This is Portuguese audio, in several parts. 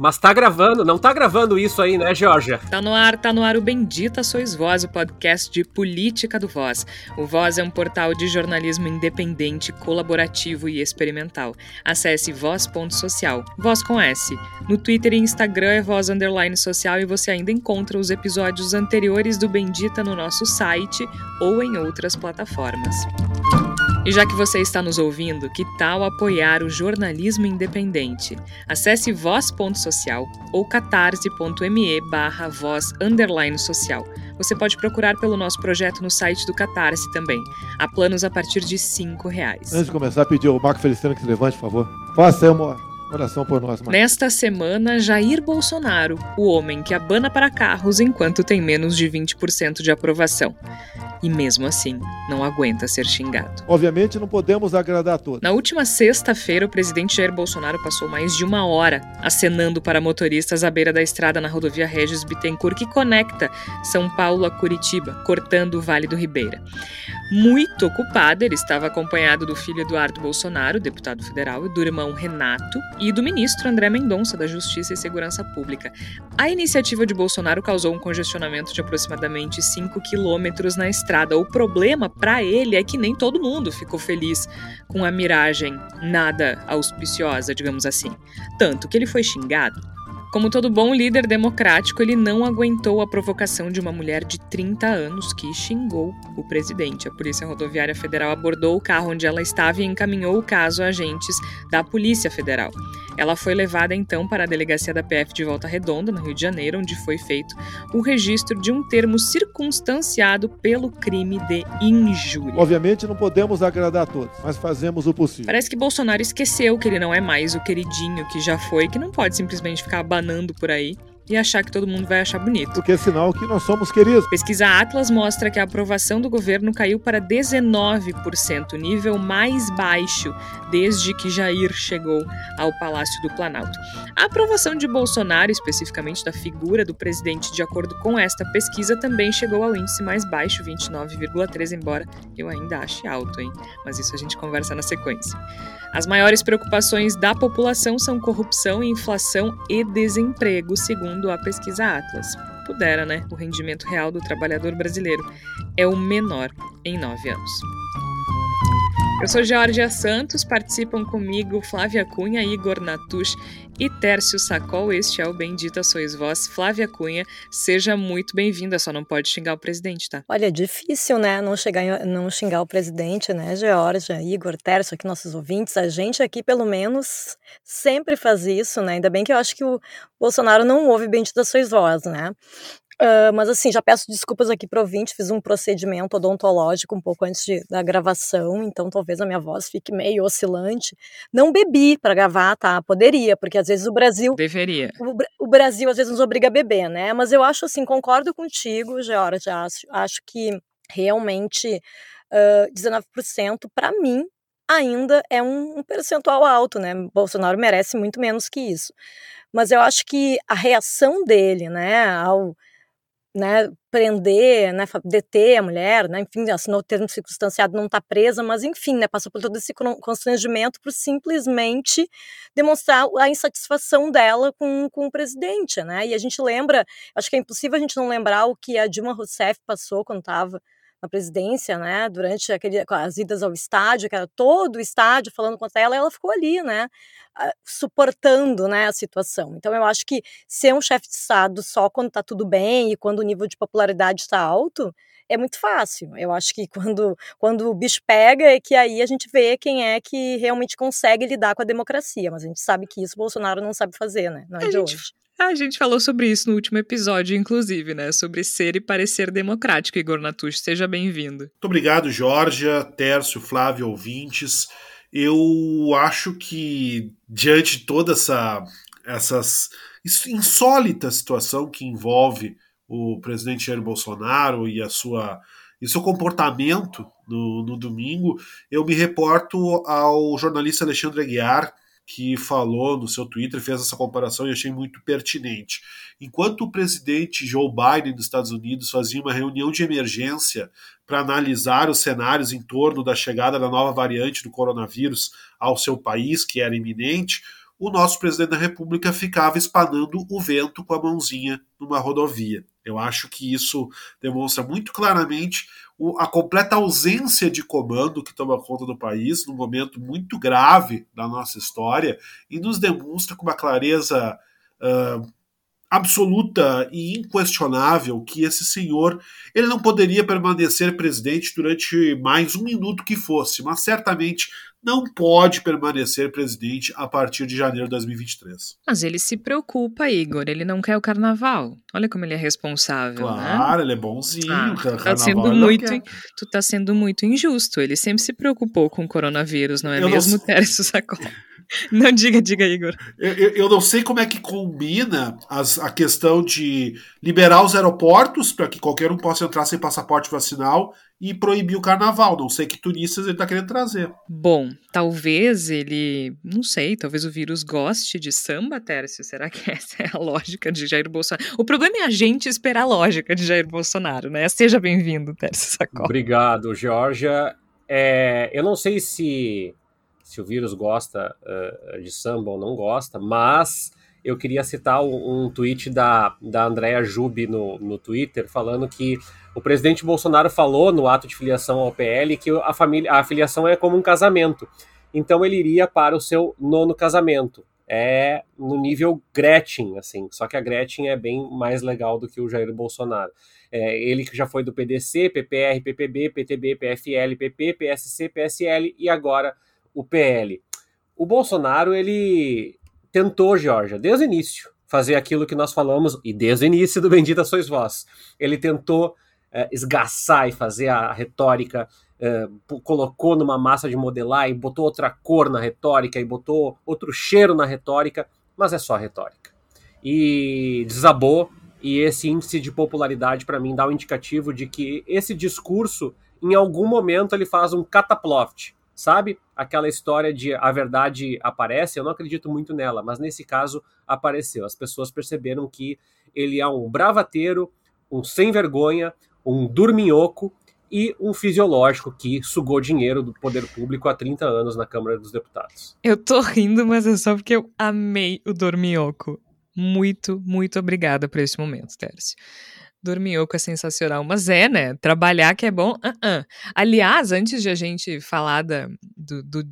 Mas tá gravando, não tá gravando isso aí, né, Georgia? Tá no ar, tá no ar o Bendita Sois Voz, o podcast de política do Voz. O Voz é um portal de jornalismo independente, colaborativo e experimental. Acesse voz.social, voz com S. No Twitter e Instagram é voz underline social e você ainda encontra os episódios anteriores do Bendita no nosso site ou em outras plataformas. E já que você está nos ouvindo, que tal apoiar o jornalismo independente? Acesse voz.social ou catarse.me barra voz underline social. Você pode procurar pelo nosso projeto no site do Catarse também. Há planos a partir de R$ reais. Antes de começar, pedir ao Marco Feliciano que se levante, por favor. Faça uma oração por nós. Marco. Nesta semana, Jair Bolsonaro, o homem que abana para carros enquanto tem menos de 20% de aprovação e mesmo assim não aguenta ser xingado. Obviamente não podemos agradar a todos. Na última sexta-feira, o presidente Jair Bolsonaro passou mais de uma hora acenando para motoristas à beira da estrada na rodovia Regis Bittencourt que conecta São Paulo a Curitiba, cortando o Vale do Ribeira. Muito ocupado, ele estava acompanhado do filho Eduardo Bolsonaro, deputado federal, e do irmão Renato, e do ministro André Mendonça, da Justiça e Segurança Pública. A iniciativa de Bolsonaro causou um congestionamento de aproximadamente 5 quilômetros na estrada. O problema para ele é que nem todo mundo ficou feliz com a miragem nada auspiciosa, digamos assim. Tanto que ele foi xingado como todo bom líder democrático, ele não aguentou a provocação de uma mulher de 30 anos que xingou o presidente. A Polícia Rodoviária Federal abordou o carro onde ela estava e encaminhou o caso a agentes da Polícia Federal. Ela foi levada então para a delegacia da PF de Volta Redonda, no Rio de Janeiro, onde foi feito o registro de um termo circunstanciado pelo crime de injúria. Obviamente não podemos agradar a todos, mas fazemos o possível. Parece que Bolsonaro esqueceu que ele não é mais o queridinho que já foi, que não pode simplesmente ficar abanando por aí e achar que todo mundo vai achar bonito. Porque é sinal que nós somos queridos. Pesquisa Atlas mostra que a aprovação do governo caiu para 19%, nível mais baixo desde que Jair chegou ao Palácio do Planalto. A aprovação de Bolsonaro, especificamente da figura do presidente, de acordo com esta pesquisa, também chegou ao índice mais baixo, 29,3, embora eu ainda ache alto, hein? Mas isso a gente conversa na sequência. As maiores preocupações da população são corrupção, inflação e desemprego, segundo a pesquisa Atlas. Pudera, né? O rendimento real do trabalhador brasileiro é o menor em nove anos. Eu sou Georgia Santos, participam comigo Flávia Cunha, Igor Natush e Tércio Sacol. Este é o Bendita Sois Vós. Flávia Cunha, seja muito bem-vinda, só não pode xingar o presidente, tá? Olha, é difícil, né, não, chegar, não xingar o presidente, né, Georgia, Igor, Tércio, aqui nossos ouvintes. A gente aqui, pelo menos, sempre faz isso, né? Ainda bem que eu acho que o Bolsonaro não ouve Bendita Sois Vós, né? Uh, mas assim, já peço desculpas aqui pro ouvinte, fiz um procedimento odontológico um pouco antes de, da gravação, então talvez a minha voz fique meio oscilante. Não bebi para gravar, tá? Poderia, porque às vezes o Brasil. Deveria. O, o, Brasil às vezes nos obriga a beber, né? Mas eu acho assim, concordo contigo, Georgia, acho, acho que realmente uh, 19% para mim ainda é um, um percentual alto, né? Bolsonaro merece muito menos que isso. Mas eu acho que a reação dele, né, ao né, prender, né, deter a mulher, né, enfim, assinou o termo circunstanciado, não está presa, mas enfim, né, passou por todo esse constrangimento por simplesmente demonstrar a insatisfação dela com, com o presidente, né, e a gente lembra, acho que é impossível a gente não lembrar o que a Dilma Rousseff passou quando estava na presidência, né, durante aquele, as idas ao estádio, que era todo o estádio falando contra ela, ela ficou ali, né, suportando, né, a situação. Então eu acho que ser um chefe de estado só quando está tudo bem e quando o nível de popularidade está alto, é muito fácil. Eu acho que quando, quando o bicho pega é que aí a gente vê quem é que realmente consegue lidar com a democracia, mas a gente sabe que isso o Bolsonaro não sabe fazer, né, não é a de gente... hoje. A gente falou sobre isso no último episódio, inclusive, né? Sobre ser e parecer democrático, Igor Natush. Seja bem-vindo. Muito obrigado, Georgia, Tércio, Flávio, ouvintes. Eu acho que, diante de toda essa essas insólita situação que envolve o presidente Jair Bolsonaro e a sua e seu comportamento no, no domingo, eu me reporto ao jornalista Alexandre Aguiar, que falou no seu Twitter, fez essa comparação e achei muito pertinente. Enquanto o presidente Joe Biden dos Estados Unidos fazia uma reunião de emergência para analisar os cenários em torno da chegada da nova variante do coronavírus ao seu país, que era iminente, o nosso presidente da República ficava espanando o vento com a mãozinha numa rodovia. Eu acho que isso demonstra muito claramente a completa ausência de comando que toma conta do país num momento muito grave da nossa história e nos demonstra com uma clareza uh, absoluta e inquestionável que esse senhor ele não poderia permanecer presidente durante mais um minuto que fosse, mas certamente não pode permanecer presidente a partir de janeiro de 2023. Mas ele se preocupa, Igor. Ele não quer o carnaval. Olha como ele é responsável. Né? Claro, né? ele é bonzinho. Ah, tu tá sendo muito, tu tá sendo muito injusto. Ele sempre se preocupou com o coronavírus, não é eu mesmo, não... Tércio Sacola? Não diga, diga, Igor. Eu, eu, eu, não sei como é que combina as, a questão de liberar os aeroportos para que qualquer um possa entrar sem passaporte vacinal e proibir o carnaval. Não sei que turistas ele está querendo trazer. Bom, talvez ele. Não sei, talvez o vírus goste de samba, Tércio. Será que essa é a lógica de Jair Bolsonaro? O problema é a gente esperar a lógica de Jair Bolsonaro, né? Seja bem-vindo, Tércio Sacol. Obrigado, Georgia. É, eu não sei se se o vírus gosta uh, de samba ou não gosta, mas eu queria citar um, um tweet da, da Andrea Jubi no, no Twitter, falando que o presidente Bolsonaro falou no ato de filiação ao PL que a, família, a filiação é como um casamento. Então ele iria para o seu nono casamento. É no nível Gretchen, assim, só que a Gretchen é bem mais legal do que o Jair Bolsonaro. É, ele que já foi do PDC, PPR, PPB, PTB, PFL, PP, PSC, PSL e agora o PL. O Bolsonaro, ele tentou, Georgia, desde o início, fazer aquilo que nós falamos, e desde o início do Bendita Sois Vós. Ele tentou é, esgaçar e fazer a retórica, é, colocou numa massa de modelar e botou outra cor na retórica e botou outro cheiro na retórica, mas é só retórica. E desabou, e esse índice de popularidade, para mim, dá um indicativo de que esse discurso, em algum momento, ele faz um cataploft sabe? Aquela história de a verdade aparece, eu não acredito muito nela, mas nesse caso apareceu. As pessoas perceberam que ele é um bravateiro, um sem vergonha, um dorminhoco e um fisiológico que sugou dinheiro do poder público há 30 anos na Câmara dos Deputados. Eu tô rindo, mas é só porque eu amei o dorminhoco. Muito, muito obrigada por esse momento, Tércio. Dorminhoco é sensacional, mas é, né? Trabalhar que é bom. Uh -uh. Aliás, antes de a gente falar da, do, do,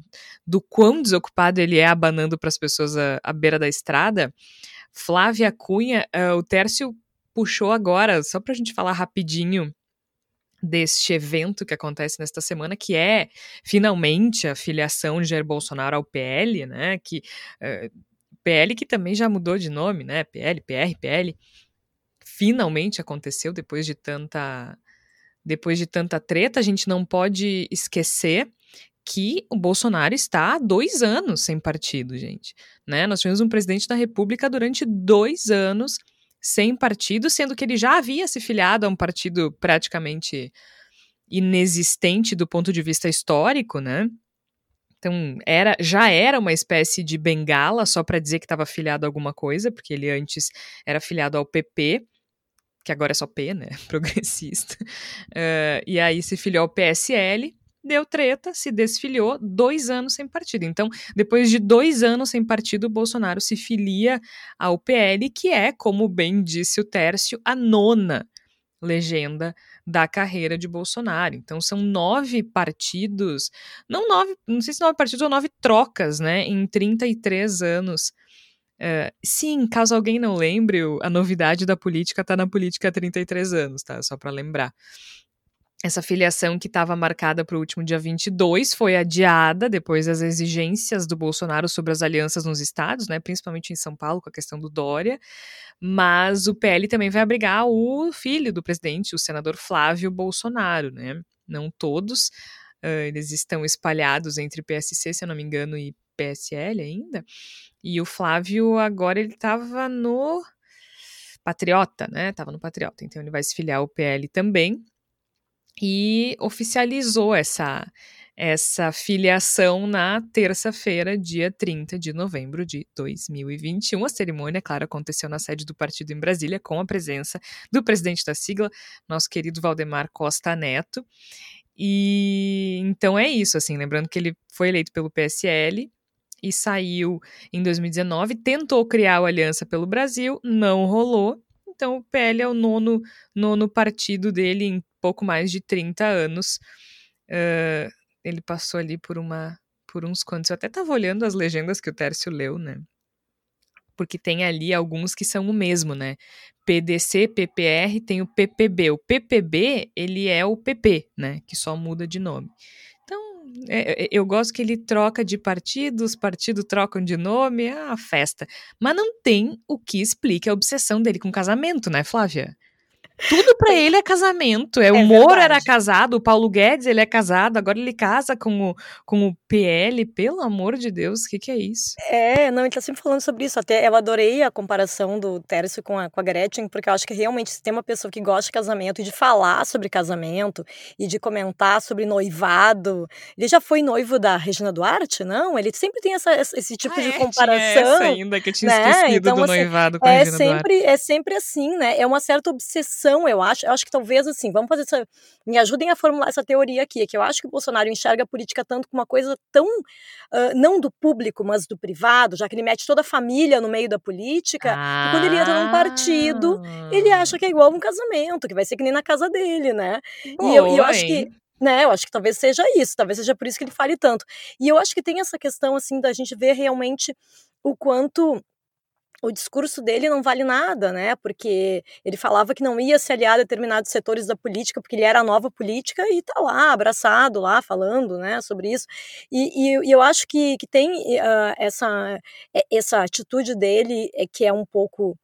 do quão desocupado ele é abanando para as pessoas à, beira da estrada, Flávia Cunha, uh, o Tércio puxou agora, só para a gente falar rapidinho deste evento que acontece nesta semana, que é finalmente a filiação de Jair Bolsonaro ao PL, né? Que uh, PL que também já mudou de nome, né? PL, PR, PL finalmente aconteceu depois de tanta depois de tanta treta, a gente não pode esquecer que o Bolsonaro está há dois anos sem partido, gente. Né? Nós tivemos um presidente da República durante dois anos sem partido, sendo que ele já havia se filiado a um partido praticamente inexistente do ponto de vista histórico, né? Então, era, já era uma espécie de bengala só para dizer que estava filiado a alguma coisa, porque ele antes era filiado ao PP que agora é só P, né? Progressista. Uh, e aí se filiou ao PSL, deu treta, se desfiliou, dois anos sem partido. Então, depois de dois anos sem partido, Bolsonaro se filia ao PL, que é, como bem disse o Tércio, a nona legenda da carreira de Bolsonaro. Então são nove partidos, não nove, não sei se nove partidos ou nove trocas, né, em 33 anos Uh, sim, caso alguém não lembre, a novidade da política está na política há 33 anos, tá? Só para lembrar. Essa filiação que estava marcada para o último dia 22 foi adiada depois das exigências do Bolsonaro sobre as alianças nos estados, né, principalmente em São Paulo, com a questão do Dória. Mas o PL também vai abrigar o filho do presidente, o senador Flávio Bolsonaro, né? Não todos, uh, eles estão espalhados entre PSC, se eu não me engano, e PSL ainda. E o Flávio agora ele estava no Patriota, né? Tava no Patriota, então ele vai se filiar ao PL também. E oficializou essa essa filiação na terça-feira, dia 30 de novembro de 2021. A cerimônia, claro, aconteceu na sede do partido em Brasília, com a presença do presidente da sigla, nosso querido Valdemar Costa Neto. E então é isso, assim, lembrando que ele foi eleito pelo PSL, e saiu em 2019. Tentou criar a Aliança pelo Brasil, não rolou. Então o PL é o nono, nono partido dele em pouco mais de 30 anos. Uh, ele passou ali por uma por uns quantos. Eu até estava olhando as legendas que o Tércio leu, né? Porque tem ali alguns que são o mesmo, né? PDC, PPR, tem o PPB. O PPB, ele é o PP, né? Que só muda de nome. Então, é, é eu gosto que ele troca de partido, os partidos trocam de nome, é uma festa. Mas não tem o que explique a obsessão dele com casamento, né, Flávia? Tudo para ele é casamento. É, o é Moro verdade. era casado, o Paulo Guedes ele é casado, agora ele casa com o, com o PL. Pelo amor de Deus, o que, que é isso? É, não, ele tá sempre falando sobre isso. Até eu adorei a comparação do Tércio com a, com a Gretchen, porque eu acho que realmente se tem uma pessoa que gosta de casamento e de falar sobre casamento e de comentar sobre noivado. Ele já foi noivo da Regina Duarte, não? Ele sempre tem essa, esse tipo ah, de é, comparação. Essa ainda que eu tinha né? esquecido então, do assim, noivado com a é Regina sempre, Duarte. É sempre assim, né? É uma certa obsessão eu acho. Eu acho que talvez assim, vamos fazer essa. Me ajudem a formular essa teoria aqui, que eu acho que o Bolsonaro enxerga a política tanto como uma coisa tão. Uh, não do público, mas do privado, já que ele mete toda a família no meio da política, ah. e quando ele entra num partido, ele acha que é igual um casamento, que vai ser que nem na casa dele, né? E eu, eu acho que né, eu acho que talvez seja isso, talvez seja por isso que ele fale tanto. E eu acho que tem essa questão, assim, da gente ver realmente o quanto o discurso dele não vale nada, né? Porque ele falava que não ia se aliar a determinados setores da política, porque ele era a nova política e tá lá, abraçado lá, falando, né, sobre isso. E, e, e eu acho que, que tem uh, essa, essa atitude dele é que é um pouco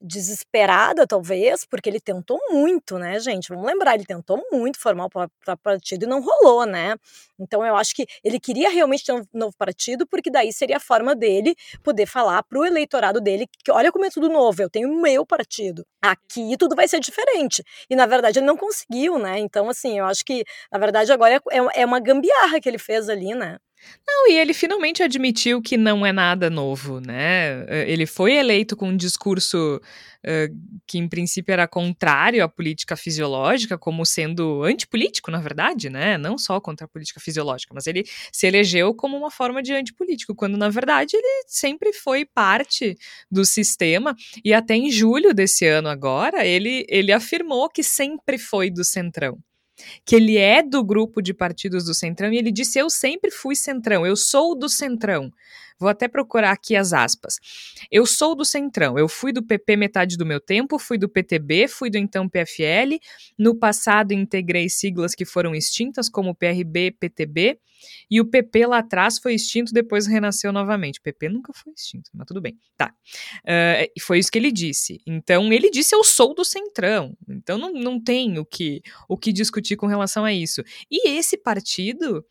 desesperada, talvez, porque ele tentou muito, né, gente? Vamos lembrar, ele tentou muito formar o partido e não rolou, né? Então eu acho que ele queria realmente ter um novo partido, porque daí seria a forma dele poder falar pro eleitorado dele que olha como é tudo novo, eu tenho o meu partido. Aqui tudo vai ser diferente. E na verdade ele não conseguiu, né? Então, assim, eu acho que, na verdade, agora é, é, é uma gambiarra que ele fez ali, né? Não, e ele finalmente admitiu que não é nada novo, né? Eh, ele foi eleito com um discurso uh, que, em princípio, era contrário à política fisiológica, como sendo antipolítico, na verdade, né? Não só contra a política fisiológica, mas ele se elegeu como uma forma de antipolítico, quando, na verdade, ele sempre foi parte do sistema. E até em julho desse ano, agora, ele, ele afirmou que sempre foi do centrão que ele é do grupo de partidos do Centrão e ele disse: Eu sempre fui Centrão, eu sou do Centrão. Vou até procurar aqui as aspas. Eu sou do Centrão, eu fui do PP metade do meu tempo, fui do PTB, fui do então PFL. No passado integrei siglas que foram extintas, como PRB, PTB. E o PP lá atrás foi extinto, depois renasceu novamente. O PP nunca foi extinto, mas tudo bem. Tá. Uh, foi isso que ele disse. Então, ele disse: Eu sou do Centrão. Então, não, não tem o que, o que discutir com relação a isso. E esse partido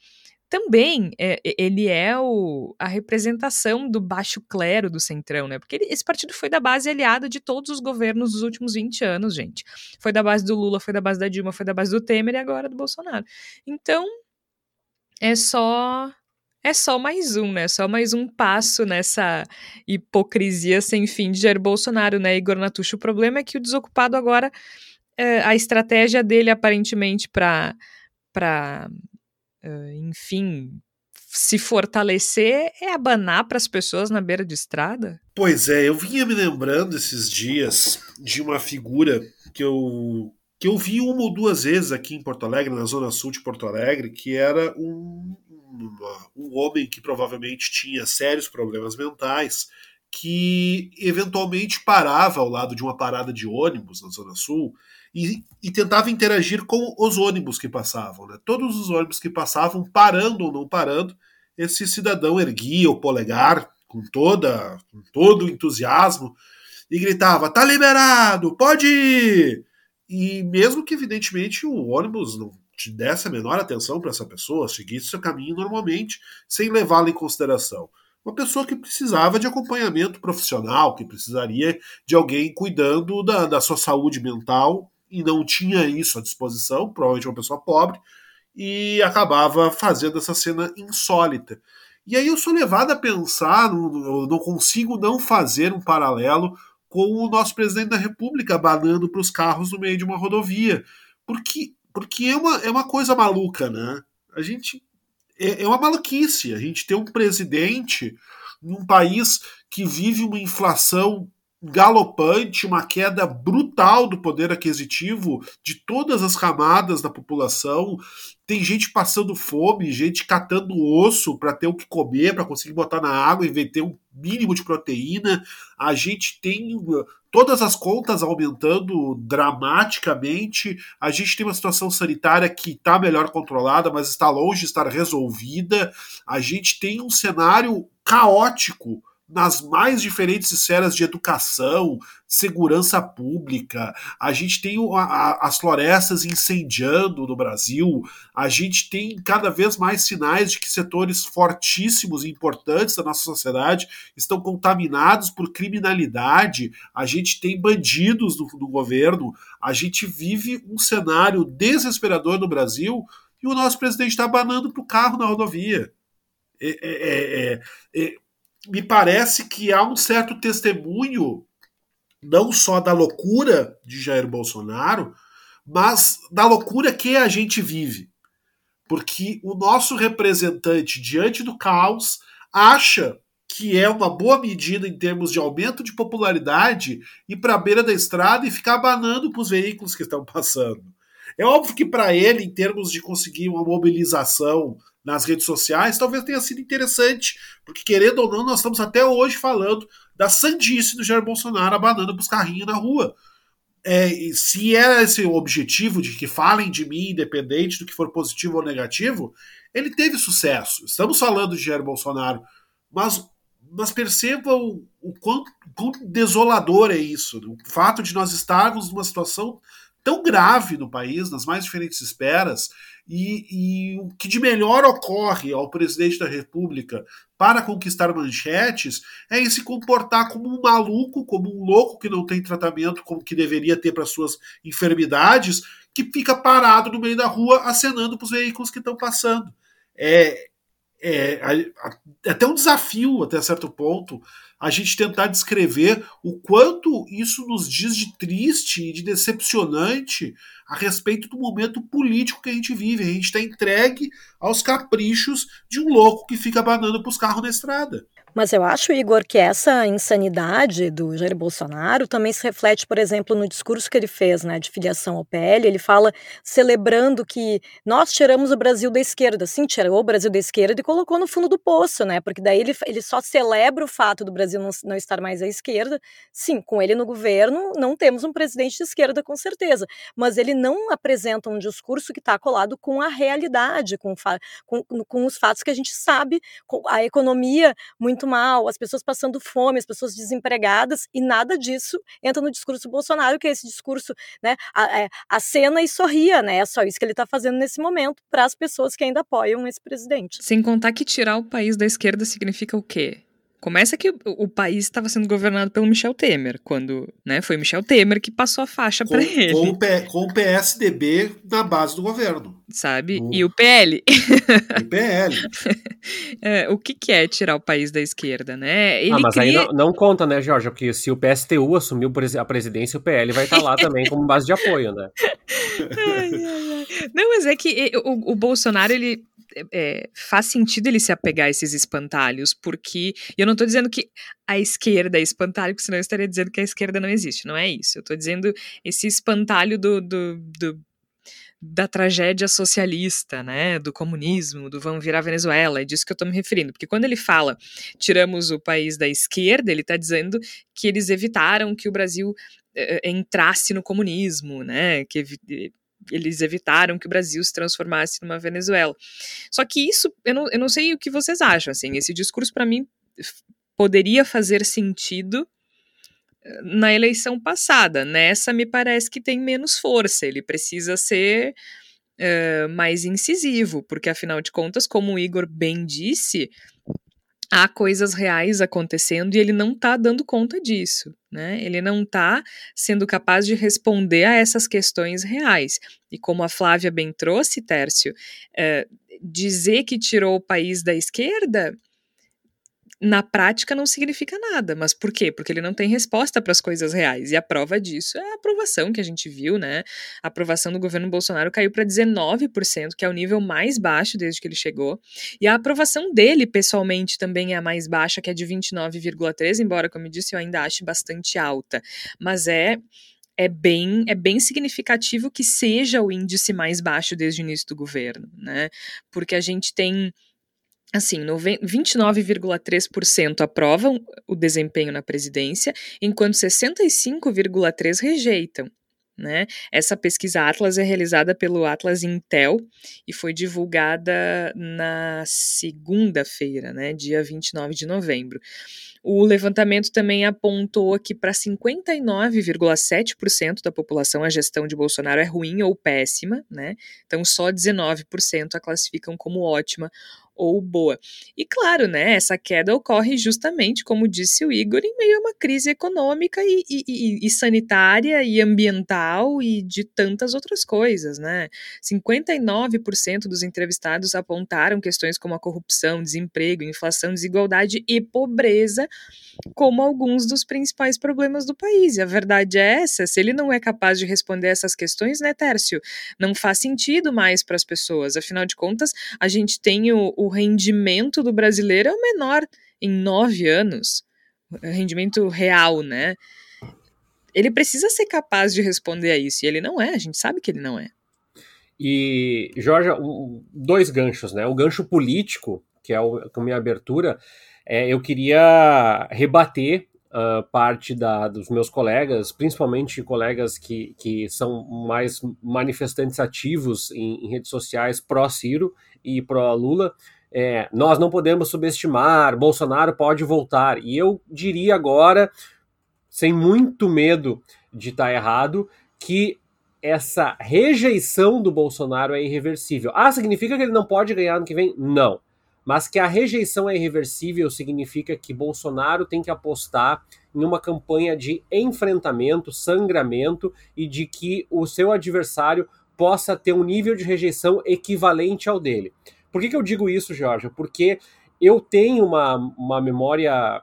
também é, ele é o, a representação do baixo clero do Centrão, né? Porque ele, esse partido foi da base aliada de todos os governos dos últimos 20 anos, gente. Foi da base do Lula, foi da base da Dilma, foi da base do Temer e agora do Bolsonaro. Então, é só é só mais um, né? Só mais um passo nessa hipocrisia sem fim de Jair Bolsonaro, né, Igor Natucho? O problema é que o desocupado agora, é, a estratégia dele aparentemente para para enfim, se fortalecer é abanar para as pessoas na beira de estrada? Pois é, eu vinha me lembrando esses dias de uma figura que eu que eu vi uma ou duas vezes aqui em Porto Alegre, na zona sul de Porto Alegre, que era um, um homem que provavelmente tinha sérios problemas mentais, que eventualmente parava ao lado de uma parada de ônibus na zona sul e, e, tentava interagir com os ônibus que passavam. Né? Todos os ônibus que passavam, parando ou não parando, esse cidadão erguia o polegar com, toda, com todo o entusiasmo e gritava: tá liberado, pode ir! E mesmo que, evidentemente, o ônibus não te desse a menor atenção para essa pessoa, seguisse seu caminho normalmente, sem levá-la em consideração. Uma pessoa que precisava de acompanhamento profissional, que precisaria de alguém cuidando da, da sua saúde mental e não tinha isso à disposição, provavelmente uma pessoa pobre, e acabava fazendo essa cena insólita. E aí eu sou levado a pensar, não, não consigo não fazer um paralelo com o nosso presidente da República banando para os carros no meio de uma rodovia. Porque, porque é, uma, é uma coisa maluca, né? A gente. é, é uma maluquice. A gente tem um presidente num país que vive uma inflação galopante, uma queda brutal do poder aquisitivo de todas as camadas da população. Tem gente passando fome, gente catando osso para ter o que comer, para conseguir botar na água e ter um mínimo de proteína. A gente tem uh, todas as contas aumentando dramaticamente. A gente tem uma situação sanitária que está melhor controlada, mas está longe de estar resolvida. A gente tem um cenário caótico nas mais diferentes esferas de educação, segurança pública, a gente tem a, a, as florestas incendiando no Brasil, a gente tem cada vez mais sinais de que setores fortíssimos e importantes da nossa sociedade estão contaminados por criminalidade, a gente tem bandidos no, no governo, a gente vive um cenário desesperador no Brasil e o nosso presidente está banando para o carro na rodovia. É, é, é, é me parece que há um certo testemunho, não só da loucura de Jair Bolsonaro, mas da loucura que a gente vive. Porque o nosso representante, diante do caos, acha que é uma boa medida em termos de aumento de popularidade ir para a beira da estrada e ficar abanando para os veículos que estão passando. É óbvio que para ele, em termos de conseguir uma mobilização nas redes sociais, talvez tenha sido interessante, porque querendo ou não, nós estamos até hoje falando da sandice do Jair Bolsonaro abanando os carrinhos na rua. É, se é esse o objetivo de que falem de mim, independente do que for positivo ou negativo, ele teve sucesso. Estamos falando de Jair Bolsonaro, mas, mas perceba o, o desolador é isso. O fato de nós estarmos numa situação tão grave no país, nas mais diferentes esferas, e, e, o que de melhor ocorre ao presidente da República para conquistar manchetes é em se comportar como um maluco, como um louco que não tem tratamento como que deveria ter para suas enfermidades, que fica parado no meio da rua acenando para os veículos que estão passando. É, é, é até um desafio, até certo ponto, a gente tentar descrever o quanto isso nos diz de triste e de decepcionante a respeito do momento político que a gente vive. A gente está entregue aos caprichos de um louco que fica banando para os carros na estrada. Mas eu acho, Igor, que essa insanidade do Jair Bolsonaro também se reflete, por exemplo, no discurso que ele fez, né, de filiação ao PL. Ele fala celebrando que nós tiramos o Brasil da esquerda. Sim, tirou o Brasil da esquerda e colocou no fundo do poço, né? Porque daí ele, ele só celebra o fato do Brasil não, não estar mais à esquerda. Sim, com ele no governo, não temos um presidente de esquerda, com certeza. Mas ele não apresenta um discurso que está colado com a realidade, com, com, com os fatos que a gente sabe, a economia muito muito mal, as pessoas passando fome, as pessoas desempregadas, e nada disso entra no discurso Bolsonaro, que é esse discurso, né, a, é, e sorria, né, é só isso que ele está fazendo nesse momento para as pessoas que ainda apoiam esse presidente. Sem contar que tirar o país da esquerda significa o quê? Começa que o, país estava sendo governado pelo Michel Temer, quando né, foi Michel Temer que passou a faixa para ele. Com o, P, com o PSDB na base do governo. Sabe? O... E o PL. O PL. é, o que, que, é tirar o país da esquerda, né? Ele ah, mas cria... aí não, não, conta, né, Jorge? Porque se o PSTU assumiu a presidência, o PL vai estar tá lá também como base de apoio, né? ai, ai, ai. Não, mas é que o, o Bolsonaro, ele é, faz sentido ele se apegar a esses espantalhos, porque. E eu não estou dizendo que a esquerda é espantalho, porque senão eu estaria dizendo que a esquerda não existe. Não é isso. Eu estou dizendo esse espantalho do, do, do da tragédia socialista, né, do comunismo, do vamos virar Venezuela, é disso que eu estou me referindo, porque quando ele fala tiramos o país da esquerda, ele está dizendo que eles evitaram que o Brasil eh, entrasse no comunismo, né, que eles evitaram que o Brasil se transformasse numa Venezuela. Só que isso, eu não, eu não sei o que vocês acham, assim, esse discurso para mim poderia fazer sentido eh, na eleição passada. Nessa me parece que tem menos força, ele precisa ser uh, mais incisivo, porque afinal de contas, como o Igor bem disse, há coisas reais acontecendo e ele não está dando conta disso, né? Ele não está sendo capaz de responder a essas questões reais. E como a Flávia bem trouxe, Tércio, é, dizer que tirou o país da esquerda na prática não significa nada. Mas por quê? Porque ele não tem resposta para as coisas reais. E a prova disso é a aprovação que a gente viu, né? A aprovação do governo Bolsonaro caiu para 19%, que é o nível mais baixo desde que ele chegou. E a aprovação dele, pessoalmente, também é a mais baixa, que é de 29,3%, embora, como eu disse, eu ainda ache bastante alta. Mas é é bem, é bem significativo que seja o índice mais baixo desde o início do governo, né? Porque a gente tem assim, 29,3% aprovam o desempenho na presidência, enquanto 65,3% rejeitam. Né? Essa pesquisa Atlas é realizada pelo Atlas Intel e foi divulgada na segunda-feira, né, dia 29 de novembro. O levantamento também apontou que para 59,7% da população a gestão de Bolsonaro é ruim ou péssima, né? Então só 19% a classificam como ótima ou boa. E claro, né, essa queda ocorre justamente, como disse o Igor, em meio a uma crise econômica e, e, e sanitária e ambiental e de tantas outras coisas, né? 59% dos entrevistados apontaram questões como a corrupção, desemprego, inflação, desigualdade e pobreza como alguns dos principais problemas do país. E a verdade é essa, se ele não é capaz de responder essas questões, né, Tércio, não faz sentido mais para as pessoas. Afinal de contas, a gente tem o, o rendimento do brasileiro é o menor em nove anos, rendimento real, né? Ele precisa ser capaz de responder a isso, e ele não é, a gente sabe que ele não é. E, Jorge, dois ganchos, né? O gancho político, que é o, a minha abertura, é, eu queria rebater uh, parte da, dos meus colegas, principalmente colegas que, que são mais manifestantes ativos em, em redes sociais pró-Ciro e pró-Lula, é, nós não podemos subestimar, Bolsonaro pode voltar. E eu diria agora, sem muito medo de estar errado, que essa rejeição do Bolsonaro é irreversível. Ah, significa que ele não pode ganhar no que vem? Não. Mas que a rejeição é irreversível significa que Bolsonaro tem que apostar em uma campanha de enfrentamento, sangramento e de que o seu adversário possa ter um nível de rejeição equivalente ao dele. Por que, que eu digo isso, Jorge? Porque eu tenho uma, uma memória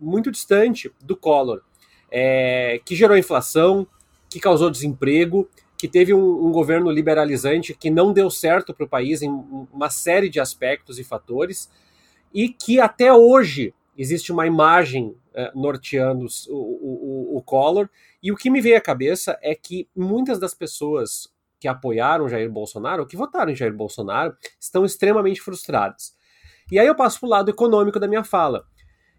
muito distante do Collor, é, que gerou inflação, que causou desemprego, que teve um, um governo liberalizante que não deu certo para o país em uma série de aspectos e fatores, e que até hoje existe uma imagem é, norteando o, o, o Collor. E o que me veio à cabeça é que muitas das pessoas que apoiaram Jair Bolsonaro, que votaram em Jair Bolsonaro, estão extremamente frustrados. E aí eu passo para o lado econômico da minha fala.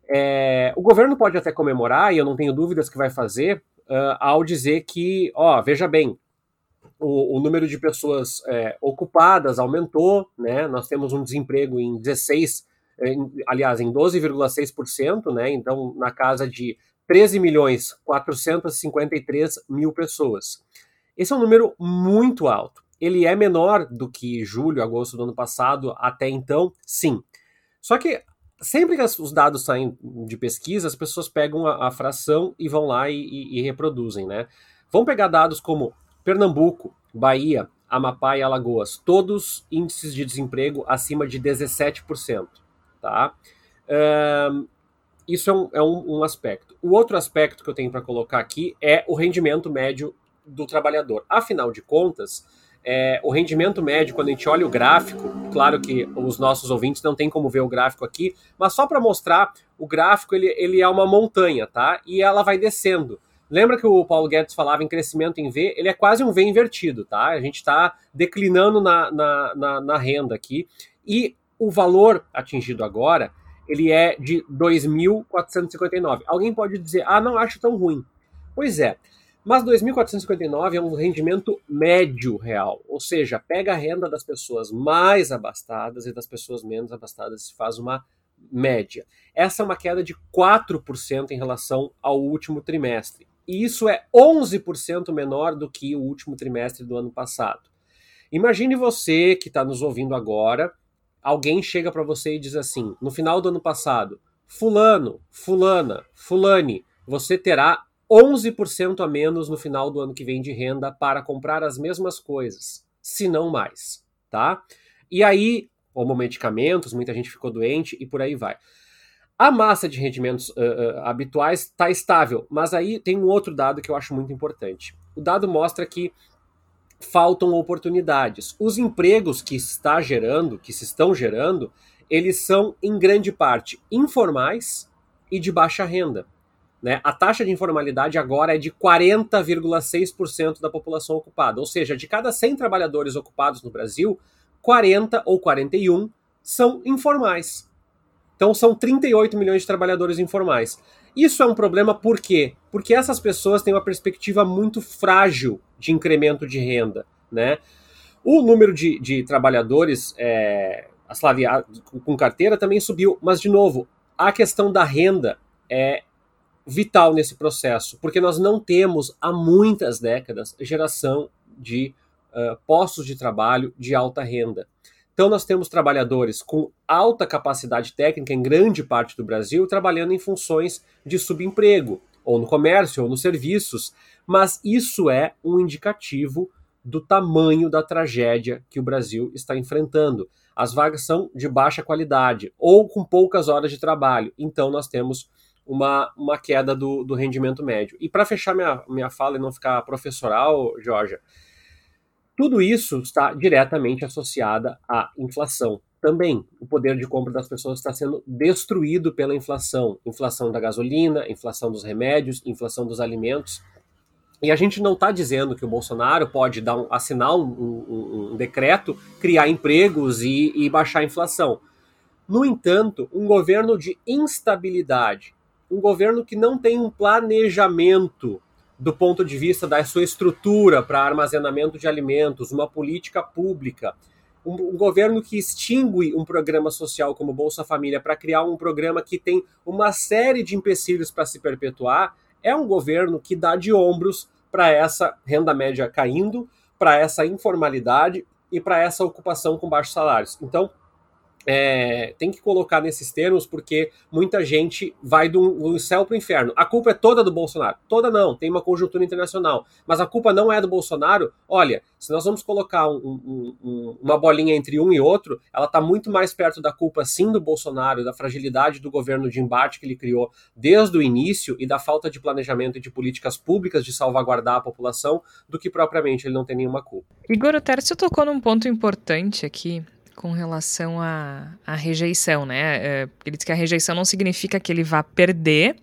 É, o governo pode até comemorar, e eu não tenho dúvidas que vai fazer, uh, ao dizer que, ó, veja bem, o, o número de pessoas é, ocupadas aumentou, né? Nós temos um desemprego em 16, em, aliás, em 12,6%, né? Então, na casa de 13 milhões 453 mil pessoas. Esse é um número muito alto. Ele é menor do que julho, agosto do ano passado até então, sim. Só que sempre que os dados saem de pesquisa, as pessoas pegam a, a fração e vão lá e, e, e, reproduzem, né? Vamos pegar dados como Pernambuco, Bahia, Amapá e Alagoas, todos índices de desemprego acima de 17%, tá? Um, isso é, um, é um, um aspecto. O outro aspecto que eu tenho para colocar aqui é o rendimento médio do trabalhador. Afinal de contas, é, o rendimento médio, quando a gente olha o gráfico, claro que os nossos ouvintes não têm como ver o gráfico aqui, mas só para mostrar, o gráfico ele, ele é uma montanha, tá? E ela vai descendo. Lembra que o Paulo Guedes falava em crescimento em V? Ele é quase um V invertido, tá? A gente está declinando na, na, na, na renda aqui. E o valor atingido agora, ele é de 2.459. Alguém pode dizer, ah, não acho tão ruim. Pois é, mas 2.459 é um rendimento médio real, ou seja, pega a renda das pessoas mais abastadas e das pessoas menos abastadas e faz uma média. Essa é uma queda de 4% em relação ao último trimestre. E isso é 11% menor do que o último trimestre do ano passado. Imagine você que está nos ouvindo agora, alguém chega para você e diz assim: no final do ano passado, Fulano, Fulana, Fulane, você terá 11% a menos no final do ano que vem de renda para comprar as mesmas coisas, se não mais, tá? E aí, como medicamentos, muita gente ficou doente e por aí vai. A massa de rendimentos uh, uh, habituais está estável, mas aí tem um outro dado que eu acho muito importante. O dado mostra que faltam oportunidades. Os empregos que está gerando, que se estão gerando, eles são em grande parte informais e de baixa renda. Né? A taxa de informalidade agora é de 40,6% da população ocupada, ou seja, de cada 100 trabalhadores ocupados no Brasil, 40 ou 41 são informais. Então são 38 milhões de trabalhadores informais. Isso é um problema por quê? Porque essas pessoas têm uma perspectiva muito frágil de incremento de renda. Né? O número de, de trabalhadores é, com carteira também subiu, mas, de novo, a questão da renda é vital nesse processo, porque nós não temos há muitas décadas geração de uh, postos de trabalho de alta renda. Então, nós temos trabalhadores com alta capacidade técnica em grande parte do Brasil trabalhando em funções de subemprego, ou no comércio, ou nos serviços, mas isso é um indicativo do tamanho da tragédia que o Brasil está enfrentando. As vagas são de baixa qualidade ou com poucas horas de trabalho, então nós temos uma, uma queda do, do rendimento médio. E para fechar minha, minha fala e não ficar professoral, Georgia, tudo isso está diretamente associado à inflação. Também o poder de compra das pessoas está sendo destruído pela inflação. Inflação da gasolina, inflação dos remédios, inflação dos alimentos. E a gente não está dizendo que o Bolsonaro pode dar um, assinar um, um, um decreto, criar empregos e, e baixar a inflação. No entanto, um governo de instabilidade, um governo que não tem um planejamento do ponto de vista da sua estrutura para armazenamento de alimentos, uma política pública, um, um, governo que extingue um programa social como Bolsa Família para criar um programa que tem uma série de empecilhos para se perpetuar, é um governo que dá de ombros para essa renda média caindo, para essa informalidade e para essa ocupação com baixos salários. Então, é, tem que colocar nesses termos porque muita gente vai do, do céu para o inferno. A culpa é toda do Bolsonaro. Toda não, tem uma conjuntura internacional. Mas a culpa não é do Bolsonaro. Olha, se nós vamos colocar um, um, um, uma bolinha entre um e outro, ela está muito mais perto da culpa sim do Bolsonaro, da fragilidade do governo de embate que ele criou desde o início e da falta de planejamento e de políticas públicas de salvaguardar a população, do que propriamente ele não tem nenhuma culpa. Igor, o Tércio tocou num ponto importante aqui com relação à, à rejeição, né? É, ele diz que a rejeição não significa que ele vá perder,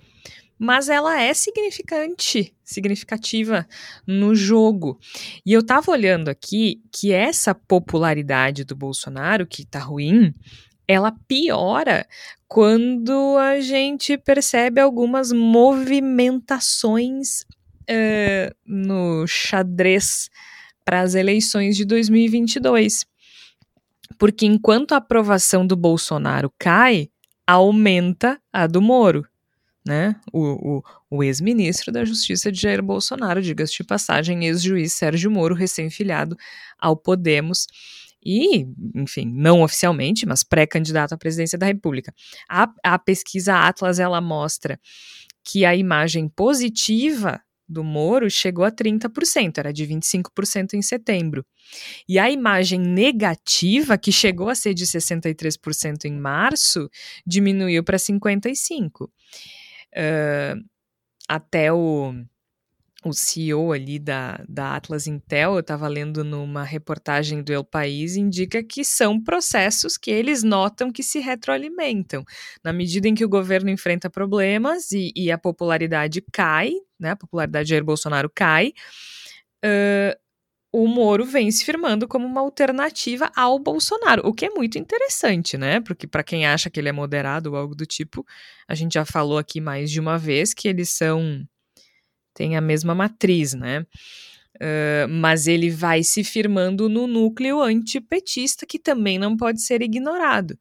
mas ela é significante, significativa no jogo. E eu tava olhando aqui que essa popularidade do Bolsonaro, que tá ruim, ela piora quando a gente percebe algumas movimentações uh, no xadrez para as eleições de 2022 porque enquanto a aprovação do Bolsonaro cai, aumenta a do Moro. Né? O, o, o ex-ministro da Justiça de Jair Bolsonaro, diga-se de passagem, ex-juiz Sérgio Moro, recém-filiado ao Podemos e, enfim, não oficialmente, mas pré-candidato à presidência da República. A, a pesquisa Atlas ela mostra que a imagem positiva do Moro chegou a 30%, era de 25% em setembro. E a imagem negativa, que chegou a ser de 63% em março, diminuiu para 55%. Uh, até o o CEO ali da, da Atlas Intel, eu estava lendo numa reportagem do El País, indica que são processos que eles notam que se retroalimentam. Na medida em que o governo enfrenta problemas e, e a popularidade cai, né, a popularidade de Jair Bolsonaro cai, uh, o Moro vem se firmando como uma alternativa ao Bolsonaro, o que é muito interessante, né? Porque para quem acha que ele é moderado ou algo do tipo, a gente já falou aqui mais de uma vez que eles são tem a mesma matriz, né? Uh, mas ele vai se firmando no núcleo antipetista, que também não pode ser ignorado.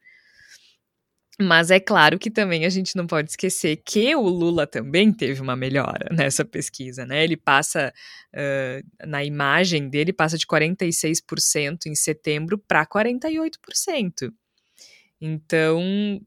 Mas é claro que também a gente não pode esquecer que o Lula também teve uma melhora nessa pesquisa, né? Ele passa, uh, na imagem dele, passa de 46% em setembro para 48%. Então,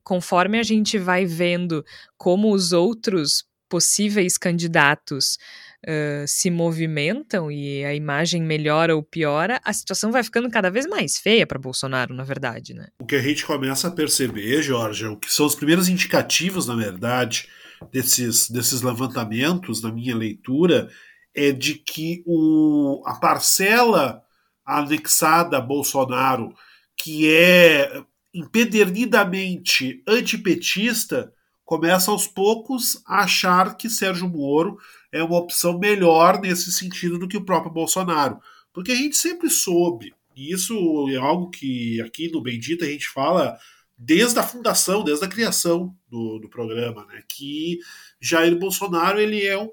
conforme a gente vai vendo como os outros possíveis candidatos uh, se movimentam e a imagem melhora ou piora, a situação vai ficando cada vez mais feia para Bolsonaro, na verdade, né? O que a gente começa a perceber, Jorge, o que são os primeiros indicativos, na verdade, desses, desses levantamentos, na minha leitura, é de que o, a parcela anexada a Bolsonaro, que é empedernidamente antipetista, começa aos poucos a achar que Sérgio Moro é uma opção melhor nesse sentido do que o próprio Bolsonaro. Porque a gente sempre soube, e isso é algo que aqui no Bendito a gente fala desde a fundação, desde a criação do, do programa, né, que Jair Bolsonaro ele é um,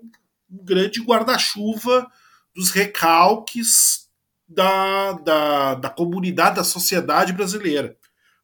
um grande guarda-chuva dos recalques da, da, da comunidade, da sociedade brasileira.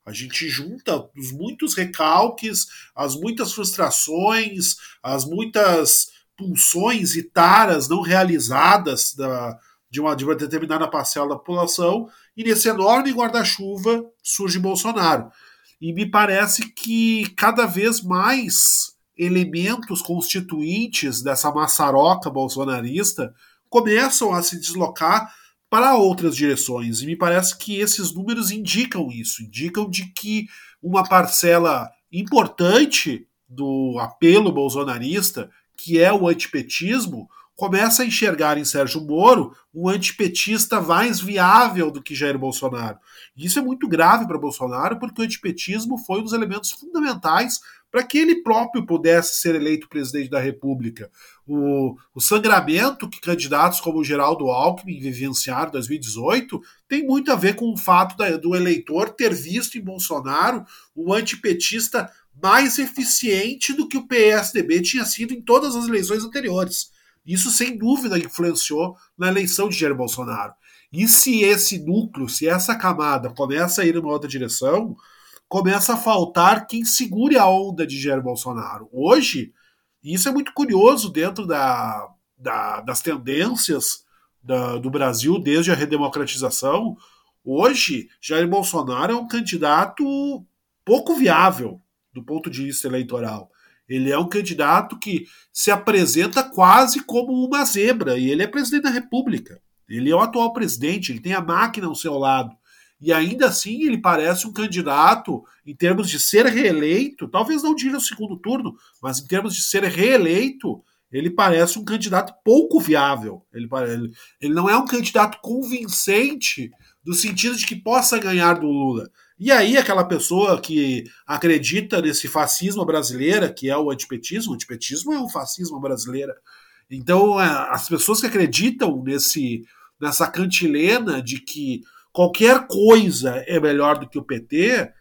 A gente junta os muitos recalques, as muitas frustrações, as muitas pulsões e taras não realizadas da, de, uma, de uma determinada parcela da população, e nesse enorme guarda-chuva surge Bolsonaro. E me parece que cada vez mais elementos constituintes dessa maçaroca bolsonarista começam a se deslocar para outras direções. E me parece que esses números indicam isso, indicam de que uma parcela importante do apelo bolsonarista que é o antipetismo, começa a enxergar em Sérgio Moro um antipetista mais viável do que Jair Bolsonaro. E isso é muito grave para Bolsonaro, porque o antipetismo foi um dos elementos fundamentais para que ele próprio pudesse ser eleito presidente da República. O, o sangramento que candidatos como Geraldo Alckmin vivenciaram em 2018 tem muito a ver com o fato da, do eleitor ter visto em Bolsonaro um antipetista mais eficiente do que o PSDB tinha sido em todas as eleições anteriores. Isso, sem dúvida, influenciou na eleição de Jair Bolsonaro. E se esse núcleo, se essa camada começa a ir em uma outra direção, começa a faltar quem segure a onda de Jair Bolsonaro. Hoje, e isso é muito curioso dentro da, da, das tendências da, do Brasil desde a redemocratização, hoje Jair Bolsonaro é um candidato pouco viável do ponto de vista eleitoral. Ele é um candidato que se apresenta quase como uma zebra, e ele é presidente da República. Ele é o atual presidente, ele tem a máquina ao seu lado. E ainda assim ele parece um candidato, em termos de ser reeleito, talvez não diga o segundo turno, mas em termos de ser reeleito, ele parece um candidato pouco viável. Ele, ele, ele não é um candidato convincente no sentido de que possa ganhar do Lula. E aí, aquela pessoa que acredita nesse fascismo brasileiro, que é o antipetismo, o antipetismo é o fascismo brasileiro. Então, é, as pessoas que acreditam nesse, nessa cantilena de que qualquer coisa é melhor do que o PT,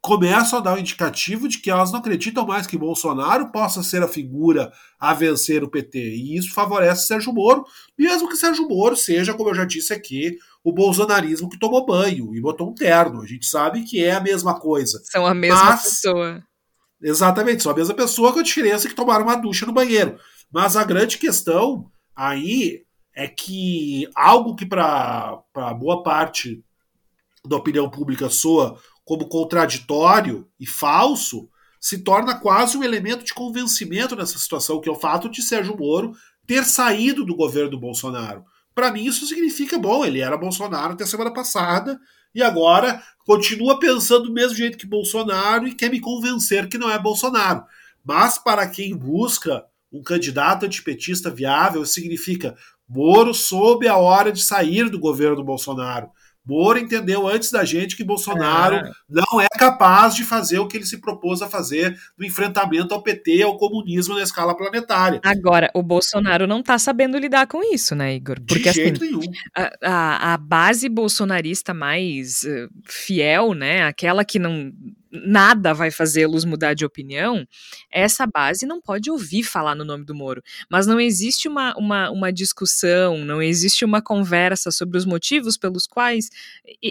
começam a dar um indicativo de que elas não acreditam mais que Bolsonaro possa ser a figura a vencer o PT. E isso favorece Sérgio Moro, mesmo que Sérgio Moro seja, como eu já disse aqui, o bolsonarismo que tomou banho e botou um terno. A gente sabe que é a mesma coisa. São a mesma Mas, pessoa. Exatamente, são a mesma pessoa com a diferença que tomaram uma ducha no banheiro. Mas a grande questão aí é que algo que para boa parte da opinião pública soa como contraditório e falso, se torna quase um elemento de convencimento nessa situação, que é o fato de Sérgio Moro ter saído do governo do Bolsonaro. Para mim, isso significa, bom, ele era Bolsonaro até semana passada e agora continua pensando do mesmo jeito que Bolsonaro e quer me convencer que não é Bolsonaro. Mas para quem busca um candidato antipetista viável, significa Moro soube a hora de sair do governo Bolsonaro. Moro entendeu antes da gente que Bolsonaro é. não é capaz de fazer o que ele se propôs a fazer no enfrentamento ao PT e ao comunismo na escala planetária. Agora, o Bolsonaro não está sabendo lidar com isso, né, Igor? Porque, de jeito assim, nenhum. A, a, a, base bolsonarista mais uh, fiel, né, aquela que não nada vai fazê-los mudar de opinião, essa base não pode ouvir falar no nome do Moro. Mas não existe uma, uma, uma discussão, não existe uma conversa sobre os motivos pelos quais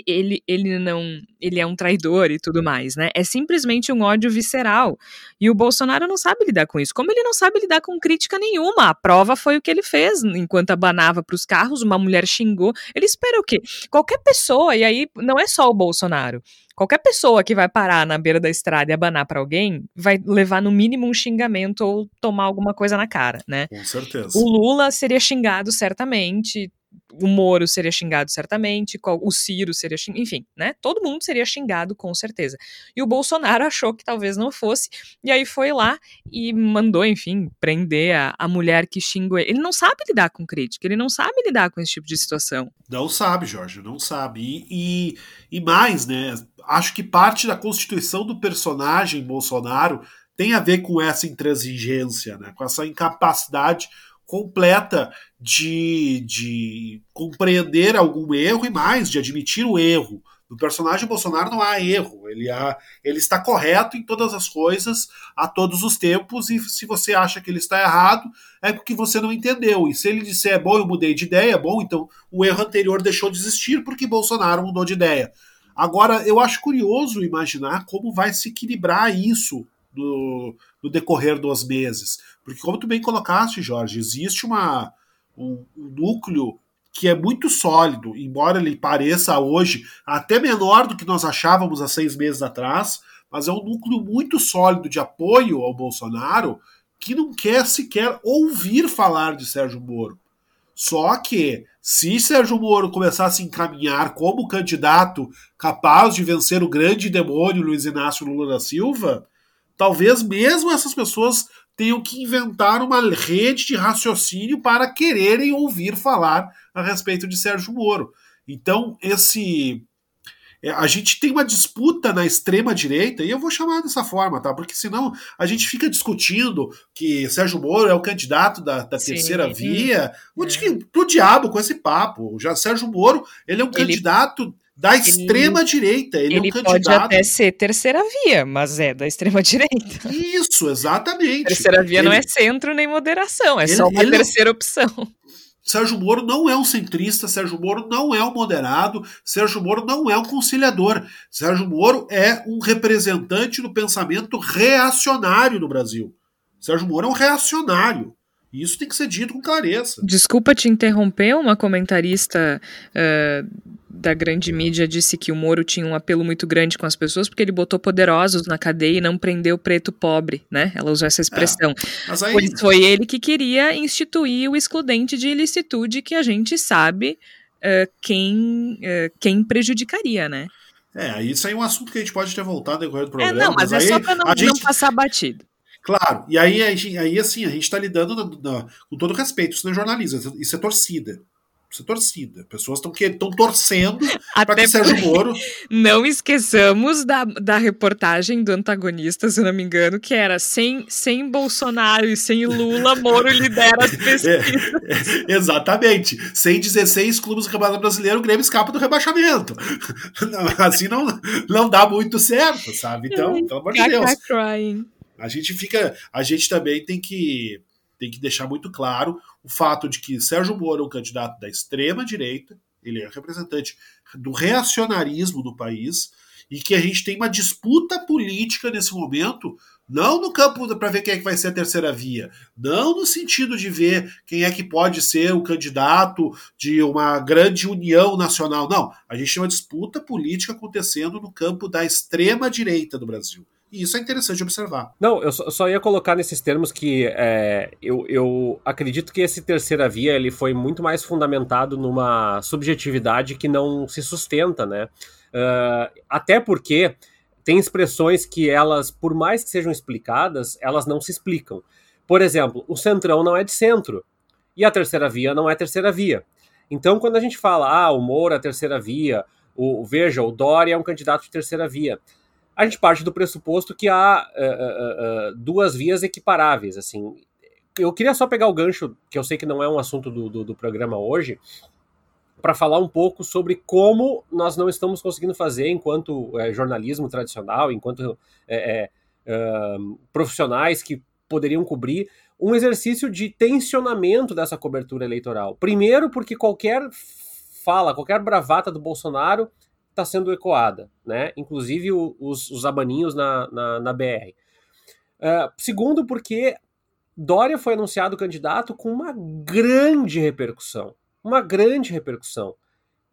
ele, ele não ele é um traidor e tudo mais, né? É simplesmente um ódio visceral. E o Bolsonaro não sabe lidar com isso. Como ele não sabe lidar com crítica nenhuma. A prova foi o que ele fez enquanto abanava para os carros, uma mulher xingou. Ele espera o quê? Qualquer pessoa, e aí não é só o Bolsonaro. Qualquer pessoa que vai parar na beira da estrada e abanar para alguém vai levar no mínimo um xingamento ou tomar alguma coisa na cara, né? Com certeza. O Lula seria xingado certamente, o Moro seria xingado certamente, o Ciro seria xingado, enfim, né? Todo mundo seria xingado com certeza. E o Bolsonaro achou que talvez não fosse, e aí foi lá e mandou, enfim, prender a, a mulher que xingou ele. Ele não sabe lidar com crítica, ele não sabe lidar com esse tipo de situação. Não sabe, Jorge, não sabe. E, e, e mais, né? Acho que parte da constituição do personagem Bolsonaro tem a ver com essa intransigência, né? Com essa incapacidade completa de, de compreender algum erro e mais, de admitir o erro. No personagem Bolsonaro não há erro, ele, há, ele está correto em todas as coisas, a todos os tempos, e se você acha que ele está errado, é porque você não entendeu. E se ele disser, bom, eu mudei de ideia, bom, então o erro anterior deixou de existir porque Bolsonaro mudou de ideia. Agora, eu acho curioso imaginar como vai se equilibrar isso no, no decorrer dos meses. Porque, como tu bem colocaste, Jorge, existe uma, um, um núcleo que é muito sólido, embora ele pareça hoje até menor do que nós achávamos há seis meses atrás, mas é um núcleo muito sólido de apoio ao Bolsonaro que não quer sequer ouvir falar de Sérgio Moro. Só que, se Sérgio Moro começar a se encaminhar como candidato capaz de vencer o grande demônio Luiz Inácio Lula da Silva, talvez mesmo essas pessoas tenham que inventar uma rede de raciocínio para quererem ouvir falar a respeito de Sérgio Moro. Então, esse é, a gente tem uma disputa na extrema direita, e eu vou chamar dessa forma, tá? Porque senão a gente fica discutindo que Sérgio Moro é o candidato da, da terceira via. O, é. Pro diabo com esse papo. Já Sérgio Moro, ele é um ele... candidato da extrema direita. Ele, ele é um pode até ser terceira via, mas é da extrema direita. Isso, exatamente. Terceira via ele, não é centro nem moderação, é ele, só uma terceira opção. Sérgio Moro não é um centrista, Sérgio Moro não é um moderado, Sérgio Moro não é um conciliador. Sérgio Moro é um representante do pensamento reacionário no Brasil. Sérgio Moro é um reacionário. E isso tem que ser dito com clareza. Desculpa te interromper, uma comentarista uh, da grande mídia disse que o Moro tinha um apelo muito grande com as pessoas porque ele botou poderosos na cadeia e não prendeu preto pobre, né? Ela usou essa expressão. É, aí... Pois foi ele que queria instituir o excludente de ilicitude que a gente sabe uh, quem, uh, quem prejudicaria, né? É, isso aí é um assunto que a gente pode ter voltado decorrer do programa. É, não, mas, mas é só para não, gente... não passar batido. Claro, e aí, aí assim, a gente está lidando na, na, com todo respeito, isso não é jornalismo, isso é torcida. Isso é torcida. Pessoas estão estão torcendo para que Sérgio Moro. Não esqueçamos da, da reportagem do antagonista, se não me engano, que era sem, sem Bolsonaro e sem Lula, Moro lidera as pesquisas. É, é, exatamente. Sem 16 clubes do Campeonato Brasileiro, o Grêmio escapa do rebaixamento. assim não, não dá muito certo, sabe? Então, pelo amor de Deus. Crying. A gente fica. A gente também tem que, tem que deixar muito claro o fato de que Sérgio Moro é um candidato da extrema direita, ele é representante do reacionarismo do país, e que a gente tem uma disputa política nesse momento, não no campo para ver quem é que vai ser a terceira via, não no sentido de ver quem é que pode ser o candidato de uma grande união nacional, não. A gente tem uma disputa política acontecendo no campo da extrema direita do Brasil. E isso é interessante observar. Não, eu só, ia colocar nesses termos que é, eu, eu acredito que esse terceira via ele foi muito mais fundamentado numa subjetividade que não se sustenta, né? Uh, até porque tem expressões que elas, por mais que sejam explicadas, elas não se explicam. Por exemplo, o centrão não é de centro e a terceira via não é terceira via. Então, quando a gente fala, ah, o Moura a terceira via, o, veja, o Dória é um candidato de terceira via a gente parte do pressuposto que há uh, uh, uh, duas vias equiparáveis. Assim, eu queria só pegar o gancho, que eu sei que não é um assunto do, do, do programa hoje, para falar um pouco sobre como nós não estamos conseguindo fazer, enquanto é, jornalismo tradicional, enquanto é, é, profissionais que poderiam cobrir, um exercício de tensionamento dessa cobertura eleitoral. Primeiro, porque qualquer fala, qualquer bravata do Bolsonaro está sendo ecoada, né? Inclusive o, os, os abaninhos na, na, na BR. Uh, ah, segundo, porque Dória foi anunciado candidato com uma grande repercussão. Uma grande repercussão.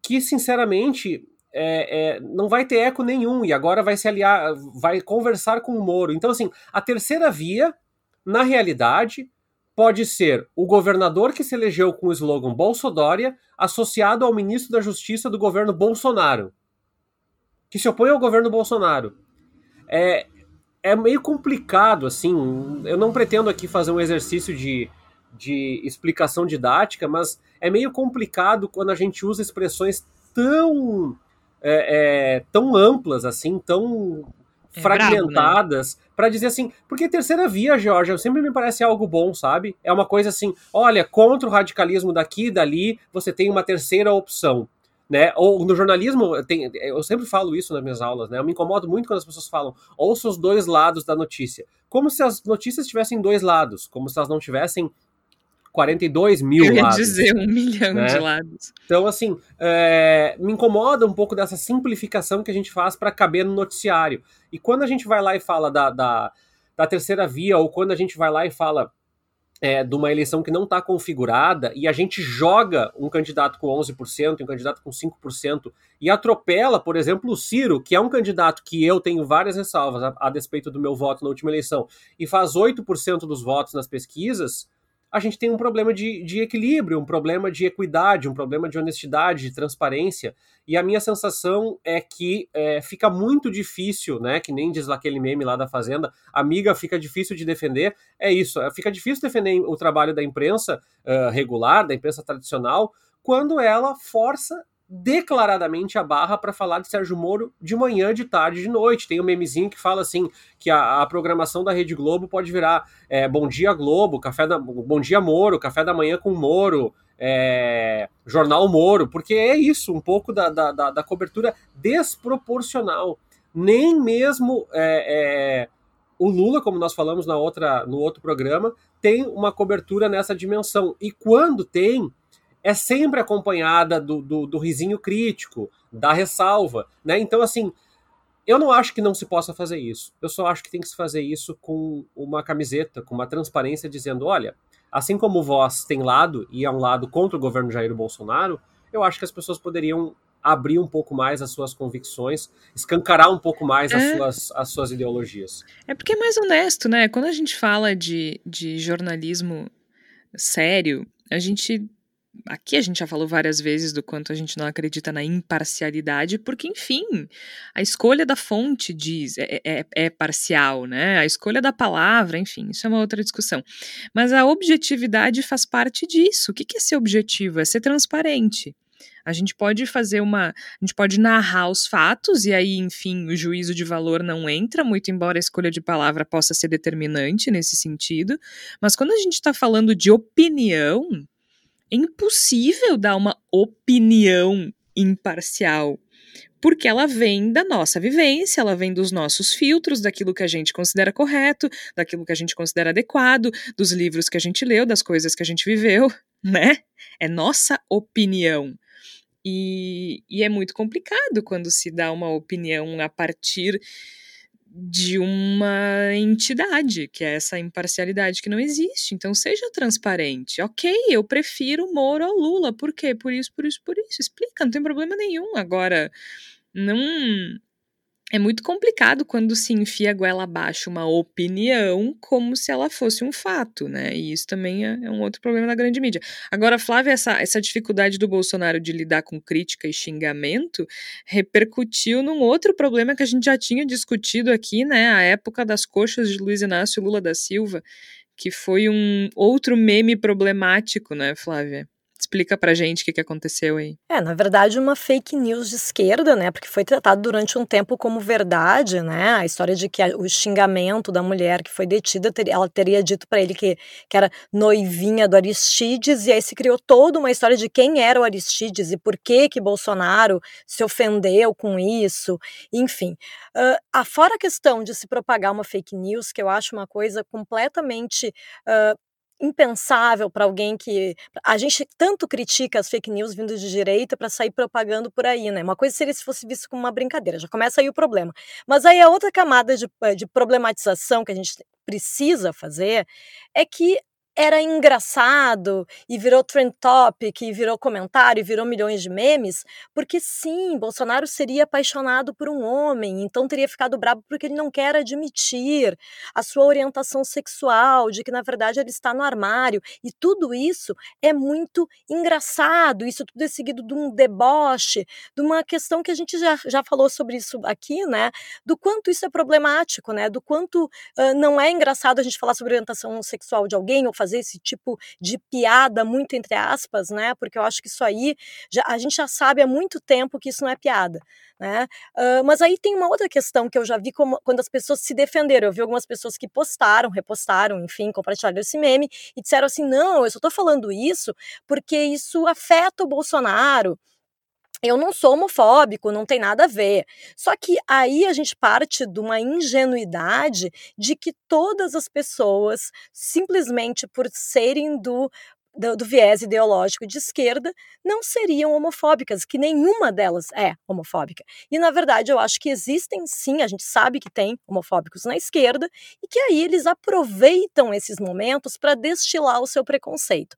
Que, sinceramente, é, é, não vai ter eco nenhum e agora vai se aliar, vai conversar com o Moro. Então, assim, a terceira via, na realidade, pode ser o governador que se elegeu com o slogan Bolsodória associado ao ministro da Justiça do governo Bolsonaro, que se opõe ao governo Bolsonaro. É, é meio complicado, assim. Eu não pretendo aqui fazer um exercício de, de explicação didática, mas é meio complicado quando a gente usa expressões tão é, é, tão amplas, assim, tão é fragmentadas, né? para dizer assim, porque terceira via, Georgia, sempre me parece algo bom, sabe? É uma coisa assim, olha, contra o radicalismo daqui e dali, você tem uma terceira opção. Né? Ou no jornalismo, tem, eu sempre falo isso nas minhas aulas, né? Eu me incomodo muito quando as pessoas falam, ouça os dois lados da notícia. Como se as notícias tivessem dois lados, como se elas não tivessem 42 mil Eu ia lados. dizer um milhão né? de lados. Então, assim, é, me incomoda um pouco dessa simplificação que a gente faz para caber no noticiário. E quando a gente vai lá e fala da, da, da terceira via, ou quando a gente vai lá e fala é, de uma eleição que não está configurada e a gente joga um candidato com 11% e um candidato com 5% e atropela, por exemplo, o Ciro, que é um candidato que eu tenho várias ressalvas a, a despeito do meu voto na última eleição, e faz 8% dos votos nas pesquisas, a gente tem um problema de, de equilíbrio, um problema de equidade, um problema de honestidade, de transparência. E a minha sensação é que é, fica muito difícil, né? Que nem diz lá aquele meme lá da Fazenda, amiga, fica difícil de defender. É isso, é, fica difícil defender o trabalho da imprensa uh, regular, da imprensa tradicional, quando ela força declaradamente a barra para falar de Sérgio Moro de manhã, de tarde, de noite. Tem um memezinho que fala assim que a, a programação da Rede Globo pode virar é, Bom Dia Globo, café da, Bom Dia Moro, café da manhã com Moro, é, Jornal Moro, porque é isso, um pouco da, da, da, cobertura desproporcional. Nem mesmo é, é o Lula, como nós falamos na outra, no outro programa, tem uma cobertura nessa dimensão. E quando tem, é sempre acompanhada do, do, do risinho crítico, da ressalva, né? Então, assim, eu não acho que não se possa fazer isso. Eu só acho que tem que se fazer isso com uma camiseta, com uma transparência, dizendo: olha, assim como o Voz tem lado e é um lado contra o governo Jair Bolsonaro, eu acho que as pessoas poderiam abrir um pouco mais as suas convicções, escancarar um pouco mais é. as, suas, as suas ideologias. É porque é mais honesto, né? Quando a gente fala de, de jornalismo sério, a gente aqui a gente já falou várias vezes do quanto a gente não acredita na imparcialidade, porque, enfim, a escolha da fonte diz, é, é, é, parcial, né? A escolha da palavra, enfim, isso é uma outra discussão. Mas a objetividade faz parte disso. O que é ser objetivo? É ser transparente. A gente pode fazer uma. A gente pode narrar os fatos, e aí, enfim, o juízo de valor não entra, muito embora a escolha de palavra possa ser determinante nesse sentido. Mas quando a gente está falando de opinião, é impossível dar uma opinião imparcial, porque ela vem da nossa vivência, ela vem dos nossos filtros, daquilo que a gente considera correto, daquilo que a gente considera adequado, dos livros que a gente leu, das coisas que a gente viveu, né? É nossa opinião. E, e é muito complicado quando se dá uma opinião a partir de uma entidade, que é essa imparcialidade que não existe. Então seja transparente. Ok, eu prefiro Moro ao Lula. Por quê? Por isso, por isso, por isso. Explica, não tem problema nenhum. Agora, não é muito complicado quando se enfia a goela abaixo uma opinião como se ela fosse um fato, né? E isso também é, é, um outro problema da grande mídia. Agora, Flávia, essa, essa dificuldade do Bolsonaro de lidar com crítica e xingamento repercutiu num outro problema que a gente já tinha discutido aqui, né? A época das coxas de Luiz Inácio Lula da Silva, que foi um outro meme problemático, né, Flávia? Explica pra gente o que, que aconteceu aí. É, na verdade, uma fake news de esquerda, né? Porque foi tratado durante um tempo como verdade, né? A história de que o xingamento da mulher que foi detida, ela teria dito para ele que, que era noivinha do Aristides, e aí se criou toda uma história de quem era o Aristides e por que que Bolsonaro se ofendeu com isso, enfim. Uh, afora a questão de se propagar uma fake news, que eu acho uma coisa completamente uh, impensável para alguém que a gente tanto critica as fake news vindo de direita para sair propagando por aí, né? Uma coisa seria se fosse visto como uma brincadeira, já começa aí o problema. Mas aí a outra camada de, eh, de problematização que a gente precisa fazer é que era engraçado e virou trend topic, e virou comentário, e virou milhões de memes, porque sim, Bolsonaro seria apaixonado por um homem, então teria ficado bravo porque ele não quer admitir a sua orientação sexual, de que na verdade ele está no armário, e tudo isso é muito engraçado, isso tudo é seguido de um deboche, de uma questão que a gente já, já falou sobre isso aqui, né, do quanto isso é problemático, né, do quanto uh, não é engraçado a gente falar sobre orientação sexual de alguém ou fazer fazer esse tipo de piada, muito entre aspas, né? Porque eu acho que isso aí, já, a gente já sabe há muito tempo que isso não é piada. Né? Uh, mas aí tem uma outra questão que eu já vi como, quando as pessoas se defenderam. Eu vi algumas pessoas que postaram, repostaram, enfim, compartilharam esse meme e disseram assim: não, eu só estou falando isso porque isso afeta o Bolsonaro eu não sou homofóbico, não tem nada a ver. Só que aí a gente parte de uma ingenuidade de que todas as pessoas, simplesmente por serem do do, do, viés ideológico de esquerda não seriam homofóbicas, que nenhuma delas é homofóbica. E na verdade eu acho que existem sim, a gente sabe que tem homofóbicos na esquerda e que aí eles aproveitam esses momentos para destilar o seu preconceito.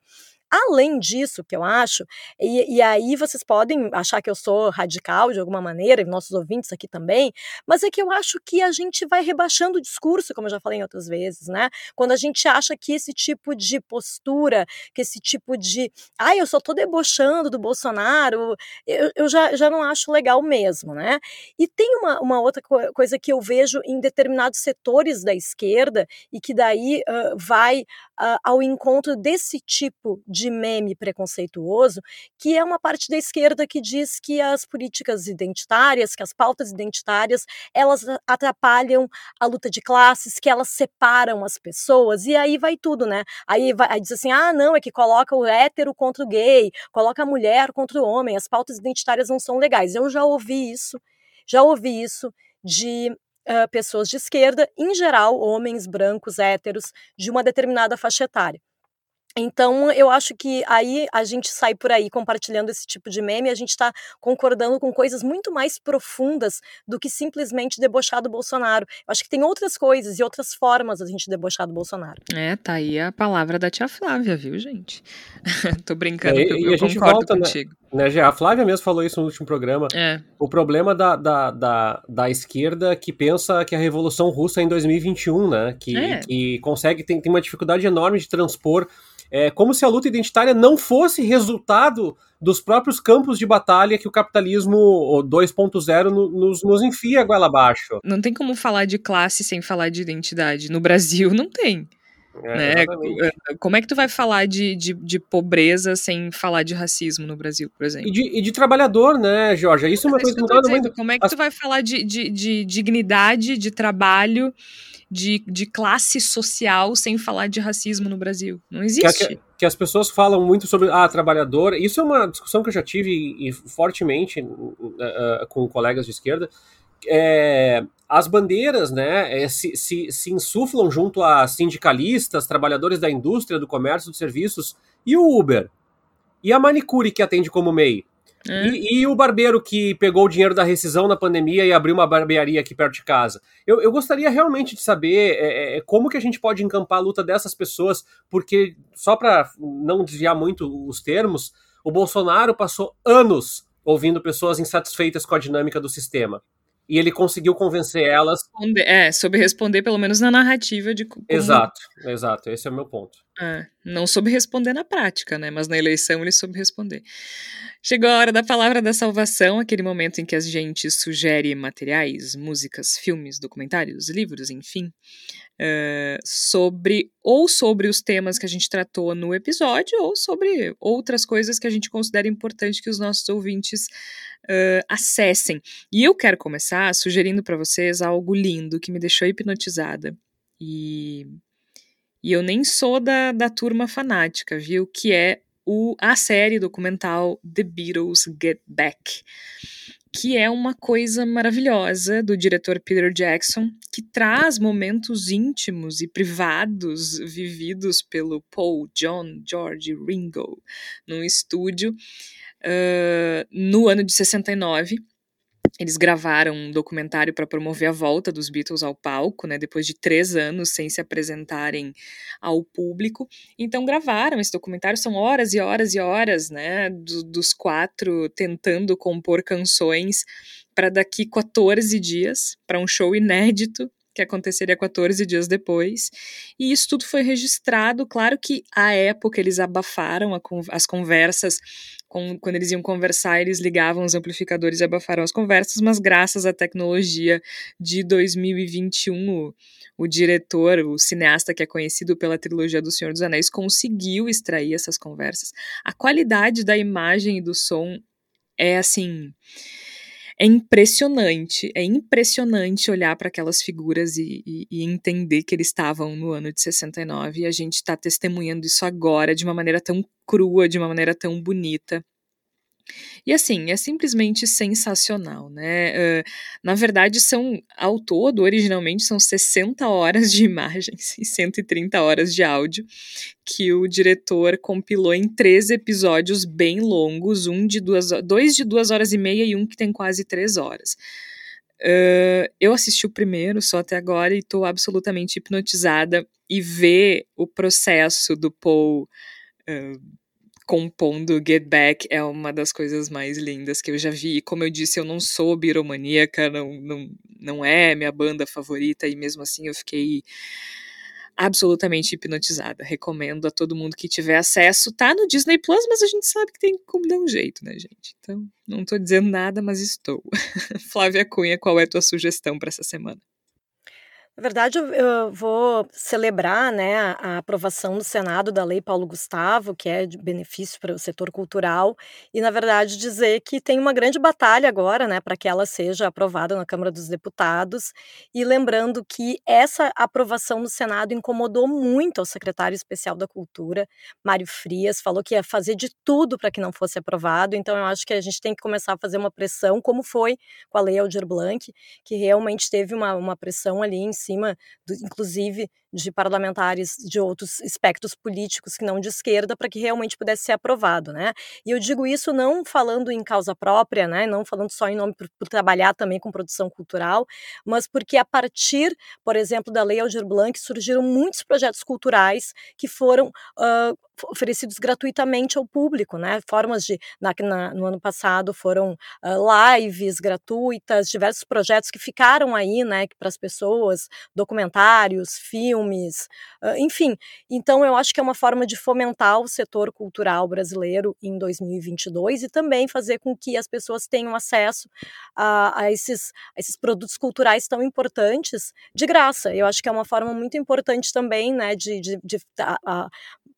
Além disso, que eu acho, e, e, aí vocês podem achar que eu sou radical de alguma maneira, e nossos ouvintes aqui também, mas é que eu acho que a gente vai rebaixando o discurso, como eu já falei em outras vezes, né? Quando a gente acha que esse tipo de postura, que esse tipo de, ai, ah, eu só tô debochando do Bolsonaro, eu, eu já, já não acho legal mesmo, né? E tem uma, uma outra coisa que eu vejo em determinados setores da esquerda e que daí uh, vai uh, ao encontro desse tipo de de meme preconceituoso, que é uma parte da esquerda que diz que as políticas identitárias, que as pautas identitárias, elas atrapalham a luta de classes, que elas separam as pessoas, e aí vai tudo, né? Aí, vai, aí diz assim, ah, não, é que coloca o hétero contra o gay, coloca a mulher contra o homem, as pautas identitárias não são legais. Eu já ouvi isso, já ouvi isso de Uh, pessoas de esquerda, em geral, homens brancos, héteros, de uma determinada faixa etária. Então, eu acho que aí a gente sai por aí compartilhando esse tipo de meme, a gente está concordando com coisas muito mais profundas do que simplesmente debochar do Bolsonaro. Eu acho que tem outras coisas e outras formas da gente debochar do Bolsonaro. É, tá aí a palavra da tia Flávia, viu, gente? Tô brincando, é, eu, e a gente volta, né, contigo. Né, né, a Flávia mesmo falou isso no último programa. É. O problema da, da, da, da, esquerda que pensa que a Revolução Russa é em 2021, né? Que, é. que consegue, tem, tem uma dificuldade enorme de transpor é como se a luta identitária não fosse resultado dos próprios campos de batalha que o capitalismo 2.0 nos, nos enfia a goela abaixo. Não tem como falar de classe sem falar de identidade. No Brasil, não tem. É, né? É, como é que tu vai falar de, de, de, pobreza sem falar de racismo no Brasil, por exemplo? E de, e de trabalhador, né, Jorge? Isso é uma coisa que me muito. Como é que tu vai falar de, de, de dignidade, de trabalho de, de classe social sem falar de racismo no Brasil. Não existe. Que, que, as pessoas falam muito sobre ah, trabalhador. Isso é uma discussão que eu já tive e, fortemente uh, uh, com colegas de esquerda. É, as bandeiras né, é, se, se, se insuflam junto a sindicalistas, trabalhadores da indústria, do comércio, dos serviços, e o Uber. E a manicure que atende como MEI. É. E, e, o barbeiro que pegou o dinheiro da rescisão na pandemia e abriu uma barbearia aqui perto de casa. Eu, eu gostaria realmente de saber é, é, é como que a gente pode encampar a luta dessas pessoas, porque, só para não desviar muito os termos, o Bolsonaro passou anos ouvindo pessoas insatisfeitas com a dinâmica do sistema e ele conseguiu convencer elas. É, soube responder pelo menos na narrativa de. Como... Exato, exato, esse é o meu ponto. É, não soube responder na prática, né? Mas na eleição ele soube responder. Chegou a hora da palavra da salvação, aquele momento em que a gente sugere materiais, músicas, filmes, documentários, livros, enfim, uh, sobre ou sobre os temas que a gente tratou no episódio ou sobre outras coisas que a gente considera importante que os nossos ouvintes uh, acessem. E eu quero começar sugerindo para vocês algo lindo que me deixou hipnotizada. E, e eu nem sou da, da turma fanática, viu? Que é o, a série documental The Beatles Get Back. que é uma coisa maravilhosa do diretor Peter Jackson, que traz momentos íntimos e privados vividos pelo Paul, John, George, Ringo num estúdio uh, no ano de 69 eles gravaram um documentário para promover a volta dos Beatles ao palco, né, depois de três anos sem se apresentarem ao público. Então gravaram esse documentário, são horas e horas e horas, né, do, dos quatro tentando compor canções para daqui 14 dias, para um show inédito que aconteceria 14 dias depois. E isso tudo foi registrado. Claro que à época eles abafaram a, as conversas com, quando eles iam conversar, eles ligavam os amplificadores e abafaram as conversas, mas graças à tecnologia de 2021, o, o diretor, o cineasta que é conhecido pela trilogia do Senhor dos Anéis, conseguiu extrair essas conversas. A qualidade da imagem e do som é assim é impressionante, é impressionante olhar para aquelas figuras e, e, e, entender que eles estavam no ano de 69 e a gente está testemunhando isso agora de uma maneira tão crua, de uma maneira tão bonita. E assim, é simplesmente sensacional, né? Uh, na verdade, são, ao todo, originalmente, são 60 horas de imagens e 130 horas de áudio que o diretor compilou em três episódios bem longos, um de duas, dois de duas horas e meia e um que tem quase três horas. Uh, eu assisti o primeiro só até agora e estou absolutamente hipnotizada e ver o processo do Paul uh, compondo Get Back é uma das coisas mais lindas que eu já vi. Como eu disse, eu não sou biromaníaca, não, não, não é minha banda favorita, e mesmo assim eu fiquei absolutamente hipnotizada. Recomendo a todo mundo que tiver acesso. Tá no Disney Plus, mas a gente sabe que tem como dar um jeito, né, gente? Então, não tô dizendo nada, mas estou. Flávia Cunha, qual é a tua sugestão para essa semana? Na verdade, eu, vou celebrar né, a aprovação no Senado da Lei Paulo Gustavo, que é de benefício para o setor cultural, e, na verdade, dizer que tem uma grande batalha agora né, para que ela seja aprovada na Câmara dos Deputados. E lembrando que essa aprovação no Senado incomodou muito ao secretário especial da Cultura, Mário Frias, falou que ia fazer de tudo para que não fosse aprovado. Então, eu acho que a gente tem que começar a fazer uma pressão, como foi com a Lei Aldir Blanc, que realmente teve uma, uma pressão ali em cima, do, inclusive, de parlamentares de outros espectros políticos que não de esquerda, para que realmente pudesse ser aprovado, né? E eu digo isso não falando em causa própria, né? Não falando só em nome por, por trabalhar também com produção cultural, mas porque a partir, por exemplo, da Lei Aldir Blanc surgiram muitos projetos culturais que foram uh, oferecidos gratuitamente ao público, né? Formas de na, na, no ano passado foram uh, lives gratuitas, diversos projetos que ficaram aí, né, para as pessoas, documentários, filmes, uh, enfim. Então eu acho que é uma forma de fomentar o setor cultural brasileiro em 2022 e também fazer com que as pessoas tenham acesso a, a esses, a esses produtos culturais tão importantes de graça. Eu acho que é uma forma muito importante também, né, de, de, de a,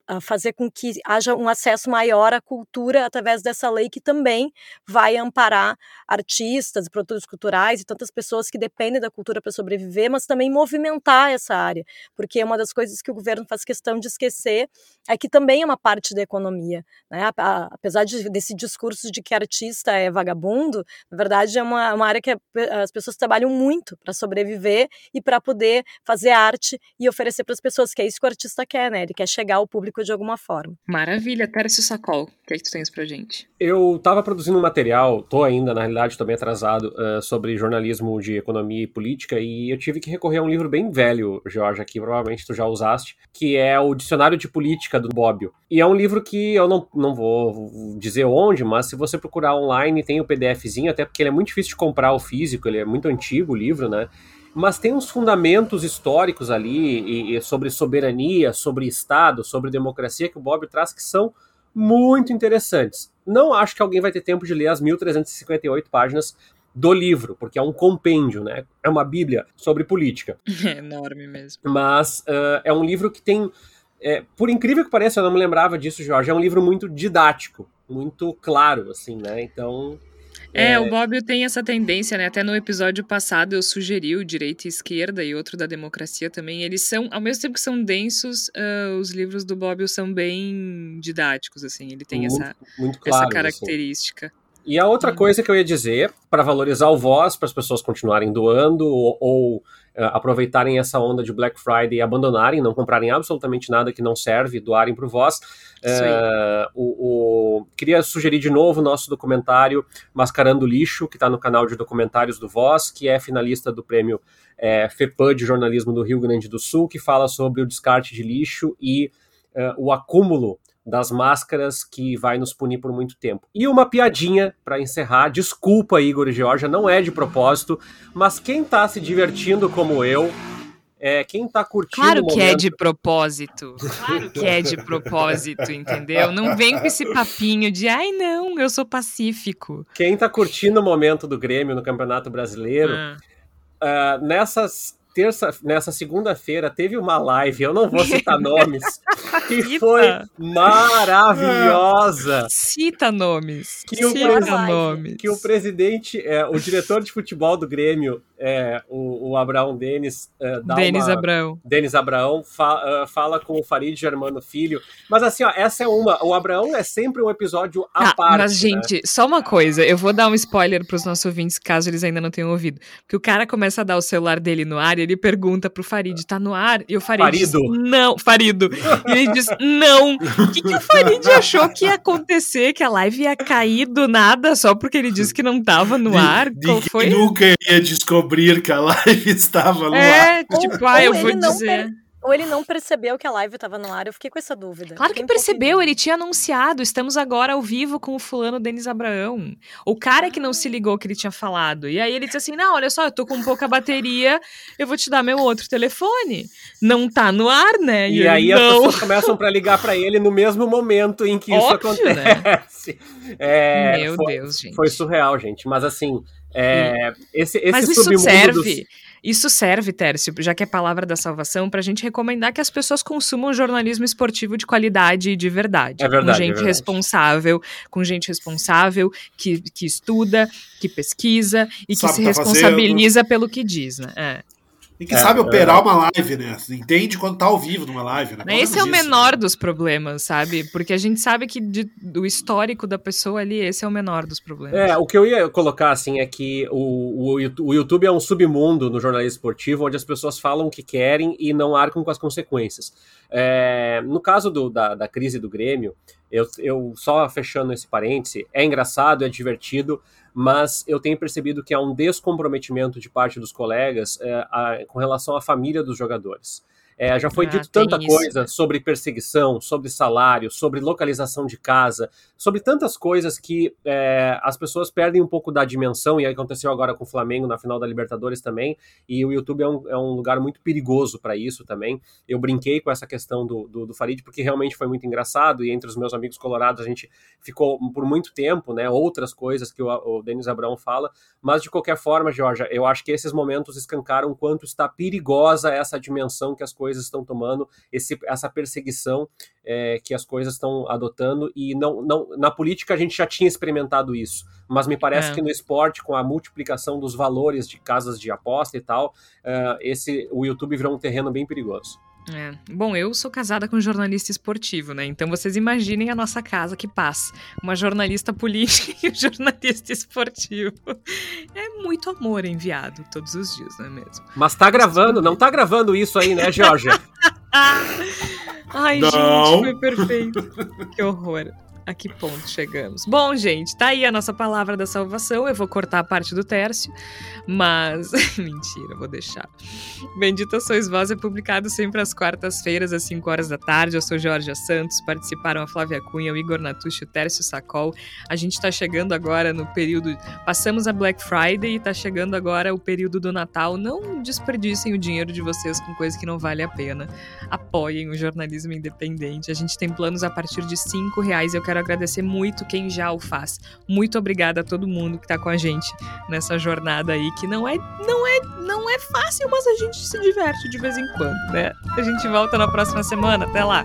a, fazer com que haja um acesso maior à cultura através dessa lei que também vai amparar artistas, produtores culturais e tantas pessoas que dependem da cultura para sobreviver, mas também movimentar essa área, porque uma das coisas que o governo faz questão de esquecer é que também é uma parte da economia, né? apesar de, desse discurso de que artista é vagabundo, na verdade é uma, uma área que as pessoas trabalham muito para sobreviver e para poder fazer arte e oferecer para as pessoas, que é isso que o artista quer, né? Ele quer chegar ao público de alguma forma. Maravilha, Tércio Sacol, o que é que tu tens pra gente? Eu estava produzindo um material, tô ainda, na realidade, tô bem atrasado, uh, sobre jornalismo de economia e política, e eu tive que recorrer a um livro bem velho, Jorge, aqui provavelmente tu já usaste, que é o Dicionário de Política do Bobbio. E é um livro que eu não, não vou dizer onde, mas se você procurar online tem o PDFzinho, até porque ele é muito difícil de comprar o físico, ele é muito antigo o livro, né? Mas tem uns fundamentos históricos ali e, e sobre soberania, sobre Estado, sobre democracia que o Bob traz que são muito interessantes. Não acho que alguém vai ter tempo de ler as 1358 páginas do livro, porque é um compêndio, né? É uma bíblia sobre política. É enorme mesmo. Mas uh, é um livro que tem, é, por incrível que pareça, eu não me lembrava disso, Jorge, é um livro muito didático, muito claro, assim, né? Então é, é, o Bob tem essa tendência, né? Até no episódio passado eu sugeri o Direita e Esquerda e outro da Democracia também. Eles são, ao mesmo tempo que são densos, uh, os livros do Bob são bem didáticos, assim. Ele tem muito, essa, muito claro, essa assim. característica. Assim. E a outra coisa que eu ia dizer, para valorizar o Voz, para as pessoas continuarem doando ou, ou uh, aproveitarem essa onda de Black Friday e abandonarem, não comprarem absolutamente nada que não serve, doarem para o Voz. Uh, o, o, queria sugerir de novo o nosso documentário Mascarando Lixo, que está no canal de documentários do Voz, que é finalista do prêmio é, FEPAM de jornalismo do Rio Grande do Sul, que fala sobre o descarte de lixo e uh, o acúmulo das máscaras que vai nos punir por muito tempo. E uma piadinha para encerrar, desculpa Igor e Georgia, não é de propósito, mas quem tá se divertindo como eu, é, quem tá curtindo Claro que momento... é de propósito. Claro que é de propósito, entendeu? Não vem com esse papinho de ai não, eu sou pacífico. Quem tá curtindo o momento do Grêmio no Campeonato Brasileiro, ah. uh, nessas terça, nessa segunda-feira teve uma live, eu não vou citar nomes, que foi maravilhosa. Cita nomes. Que Cita o, nomes. Que o presidente, é, o diretor de futebol do Grêmio, é, o, o Abraão Denis, é, Denis uma, Abraão. Denis Abraão fa, uh, fala com o Farid Germano Filho. Mas assim, ó, essa é uma. O Abraão é sempre um episódio à ah, parte. Mas, né? gente, só uma coisa, eu vou dar um spoiler para os nossos ouvintes, caso eles ainda não tenham ouvido. Que o cara começa a dar o celular dele no ar e ele pergunta pro Farid, tá no ar? E o Farid Farido. diz, não, Farido. E ele diz, não. O que, que o Farid achou que ia acontecer? Que a live ia cair do nada só porque ele disse que não tava no ar? Qual foi? nunca ia descobrir que a live estava no é, ar. É, tipo, ah, eu vou dizer... Ou ele não percebeu que a live estava no ar, eu fiquei com essa dúvida. Claro que percebeu, ele tinha anunciado, estamos agora ao vivo com o fulano Denis Abraão. O cara que não se ligou que ele tinha falado. E aí ele disse assim, não, olha só, eu tô com pouca bateria, eu vou te dar meu outro telefone. Não tá no ar, né? E, e aí não. as pessoas começam para ligar para ele no mesmo momento em que Óbvio, isso né? acontece. Né? É, meu foi, Deus, gente. Foi surreal, gente. Mas assim, é, esse, esse Mas isso serve... Dos isso serve, Tércio, já que é palavra da salvação, para a gente recomendar que as pessoas consumam jornalismo esportivo de qualidade e de verdade. É verdade. Com gente é responsável, com gente responsável, que, que estuda, que pesquisa e Sabe que se tá responsabiliza fazendo. pelo que diz, né? É. E que é, sabe operar é uma live, né? Entende quando tá ao vivo numa live, né? Esse é o menor dos problemas, sabe? Porque a gente sabe que de, do histórico da pessoa ali, esse é o menor dos problemas. É, o que eu ia colocar, assim, é que o, o, o YouTube é um submundo no jornalismo esportivo, onde as pessoas falam o que querem e não arcam com as consequências. É, no caso do, da, da crise do Grêmio, eu, eu só fechando esse parêntese, é engraçado, é divertido, mas eu tenho percebido que há um descomprometimento de parte dos colegas é, a, com relação à família dos jogadores. É, já foi ah, dito tanta isso. coisa sobre perseguição, sobre salário, sobre localização de casa, sobre tantas coisas que é, as pessoas perdem um pouco da dimensão, e aconteceu agora com o Flamengo na final da Libertadores também, e o YouTube é um, é um lugar muito perigoso para isso também. Eu brinquei com essa questão do, do, do, Farid, porque realmente foi muito engraçado, e entre os meus amigos colorados a gente ficou por muito tempo, né, outras coisas que o, o Denis Abrão fala, mas de qualquer forma, Georgia, eu acho que esses momentos escancaram o quanto está perigosa essa dimensão que as coisas estão tomando, esse, essa perseguição é, que as coisas estão adotando, e não, não, na política a gente já tinha experimentado isso, mas me parece é. que no esporte, com a multiplicação dos valores de casas de aposta e tal, uh, esse, o YouTube virou um terreno bem perigoso. É. Bom, eu sou casada com um jornalista esportivo, né? Então vocês imaginem a nossa casa que passa. Uma jornalista política e um jornalista esportivo. É muito amor enviado todos os dias, não é mesmo? Mas tá gravando, não tá gravando isso aí, né, Georgia? Ai, não. gente, foi perfeito. Que horror a que ponto chegamos. Bom, gente, tá aí a nossa palavra da salvação. Eu vou cortar a parte do Tércio, mas. Mentira, vou deixar. Bendita Sois Vós é publicado sempre às quartas-feiras, às 5 horas da tarde. Eu sou Jorge Santos, participaram a Flávia Cunha, o Igor Natucci, o Tércio Sacol. A gente tá chegando agora no período. Passamos a Black Friday e tá chegando agora o período do Natal. Não desperdicem o dinheiro de vocês com coisa que não vale a pena. Apoiem o jornalismo independente. A gente tem planos a partir de 5 reais. Eu quero quero agradecer muito quem já o faz. Muito obrigada a todo mundo que está com a gente nessa jornada aí, que não é, não é, não é fácil, mas a gente se diverte de vez em quando, né? A gente volta na próxima semana. Até lá!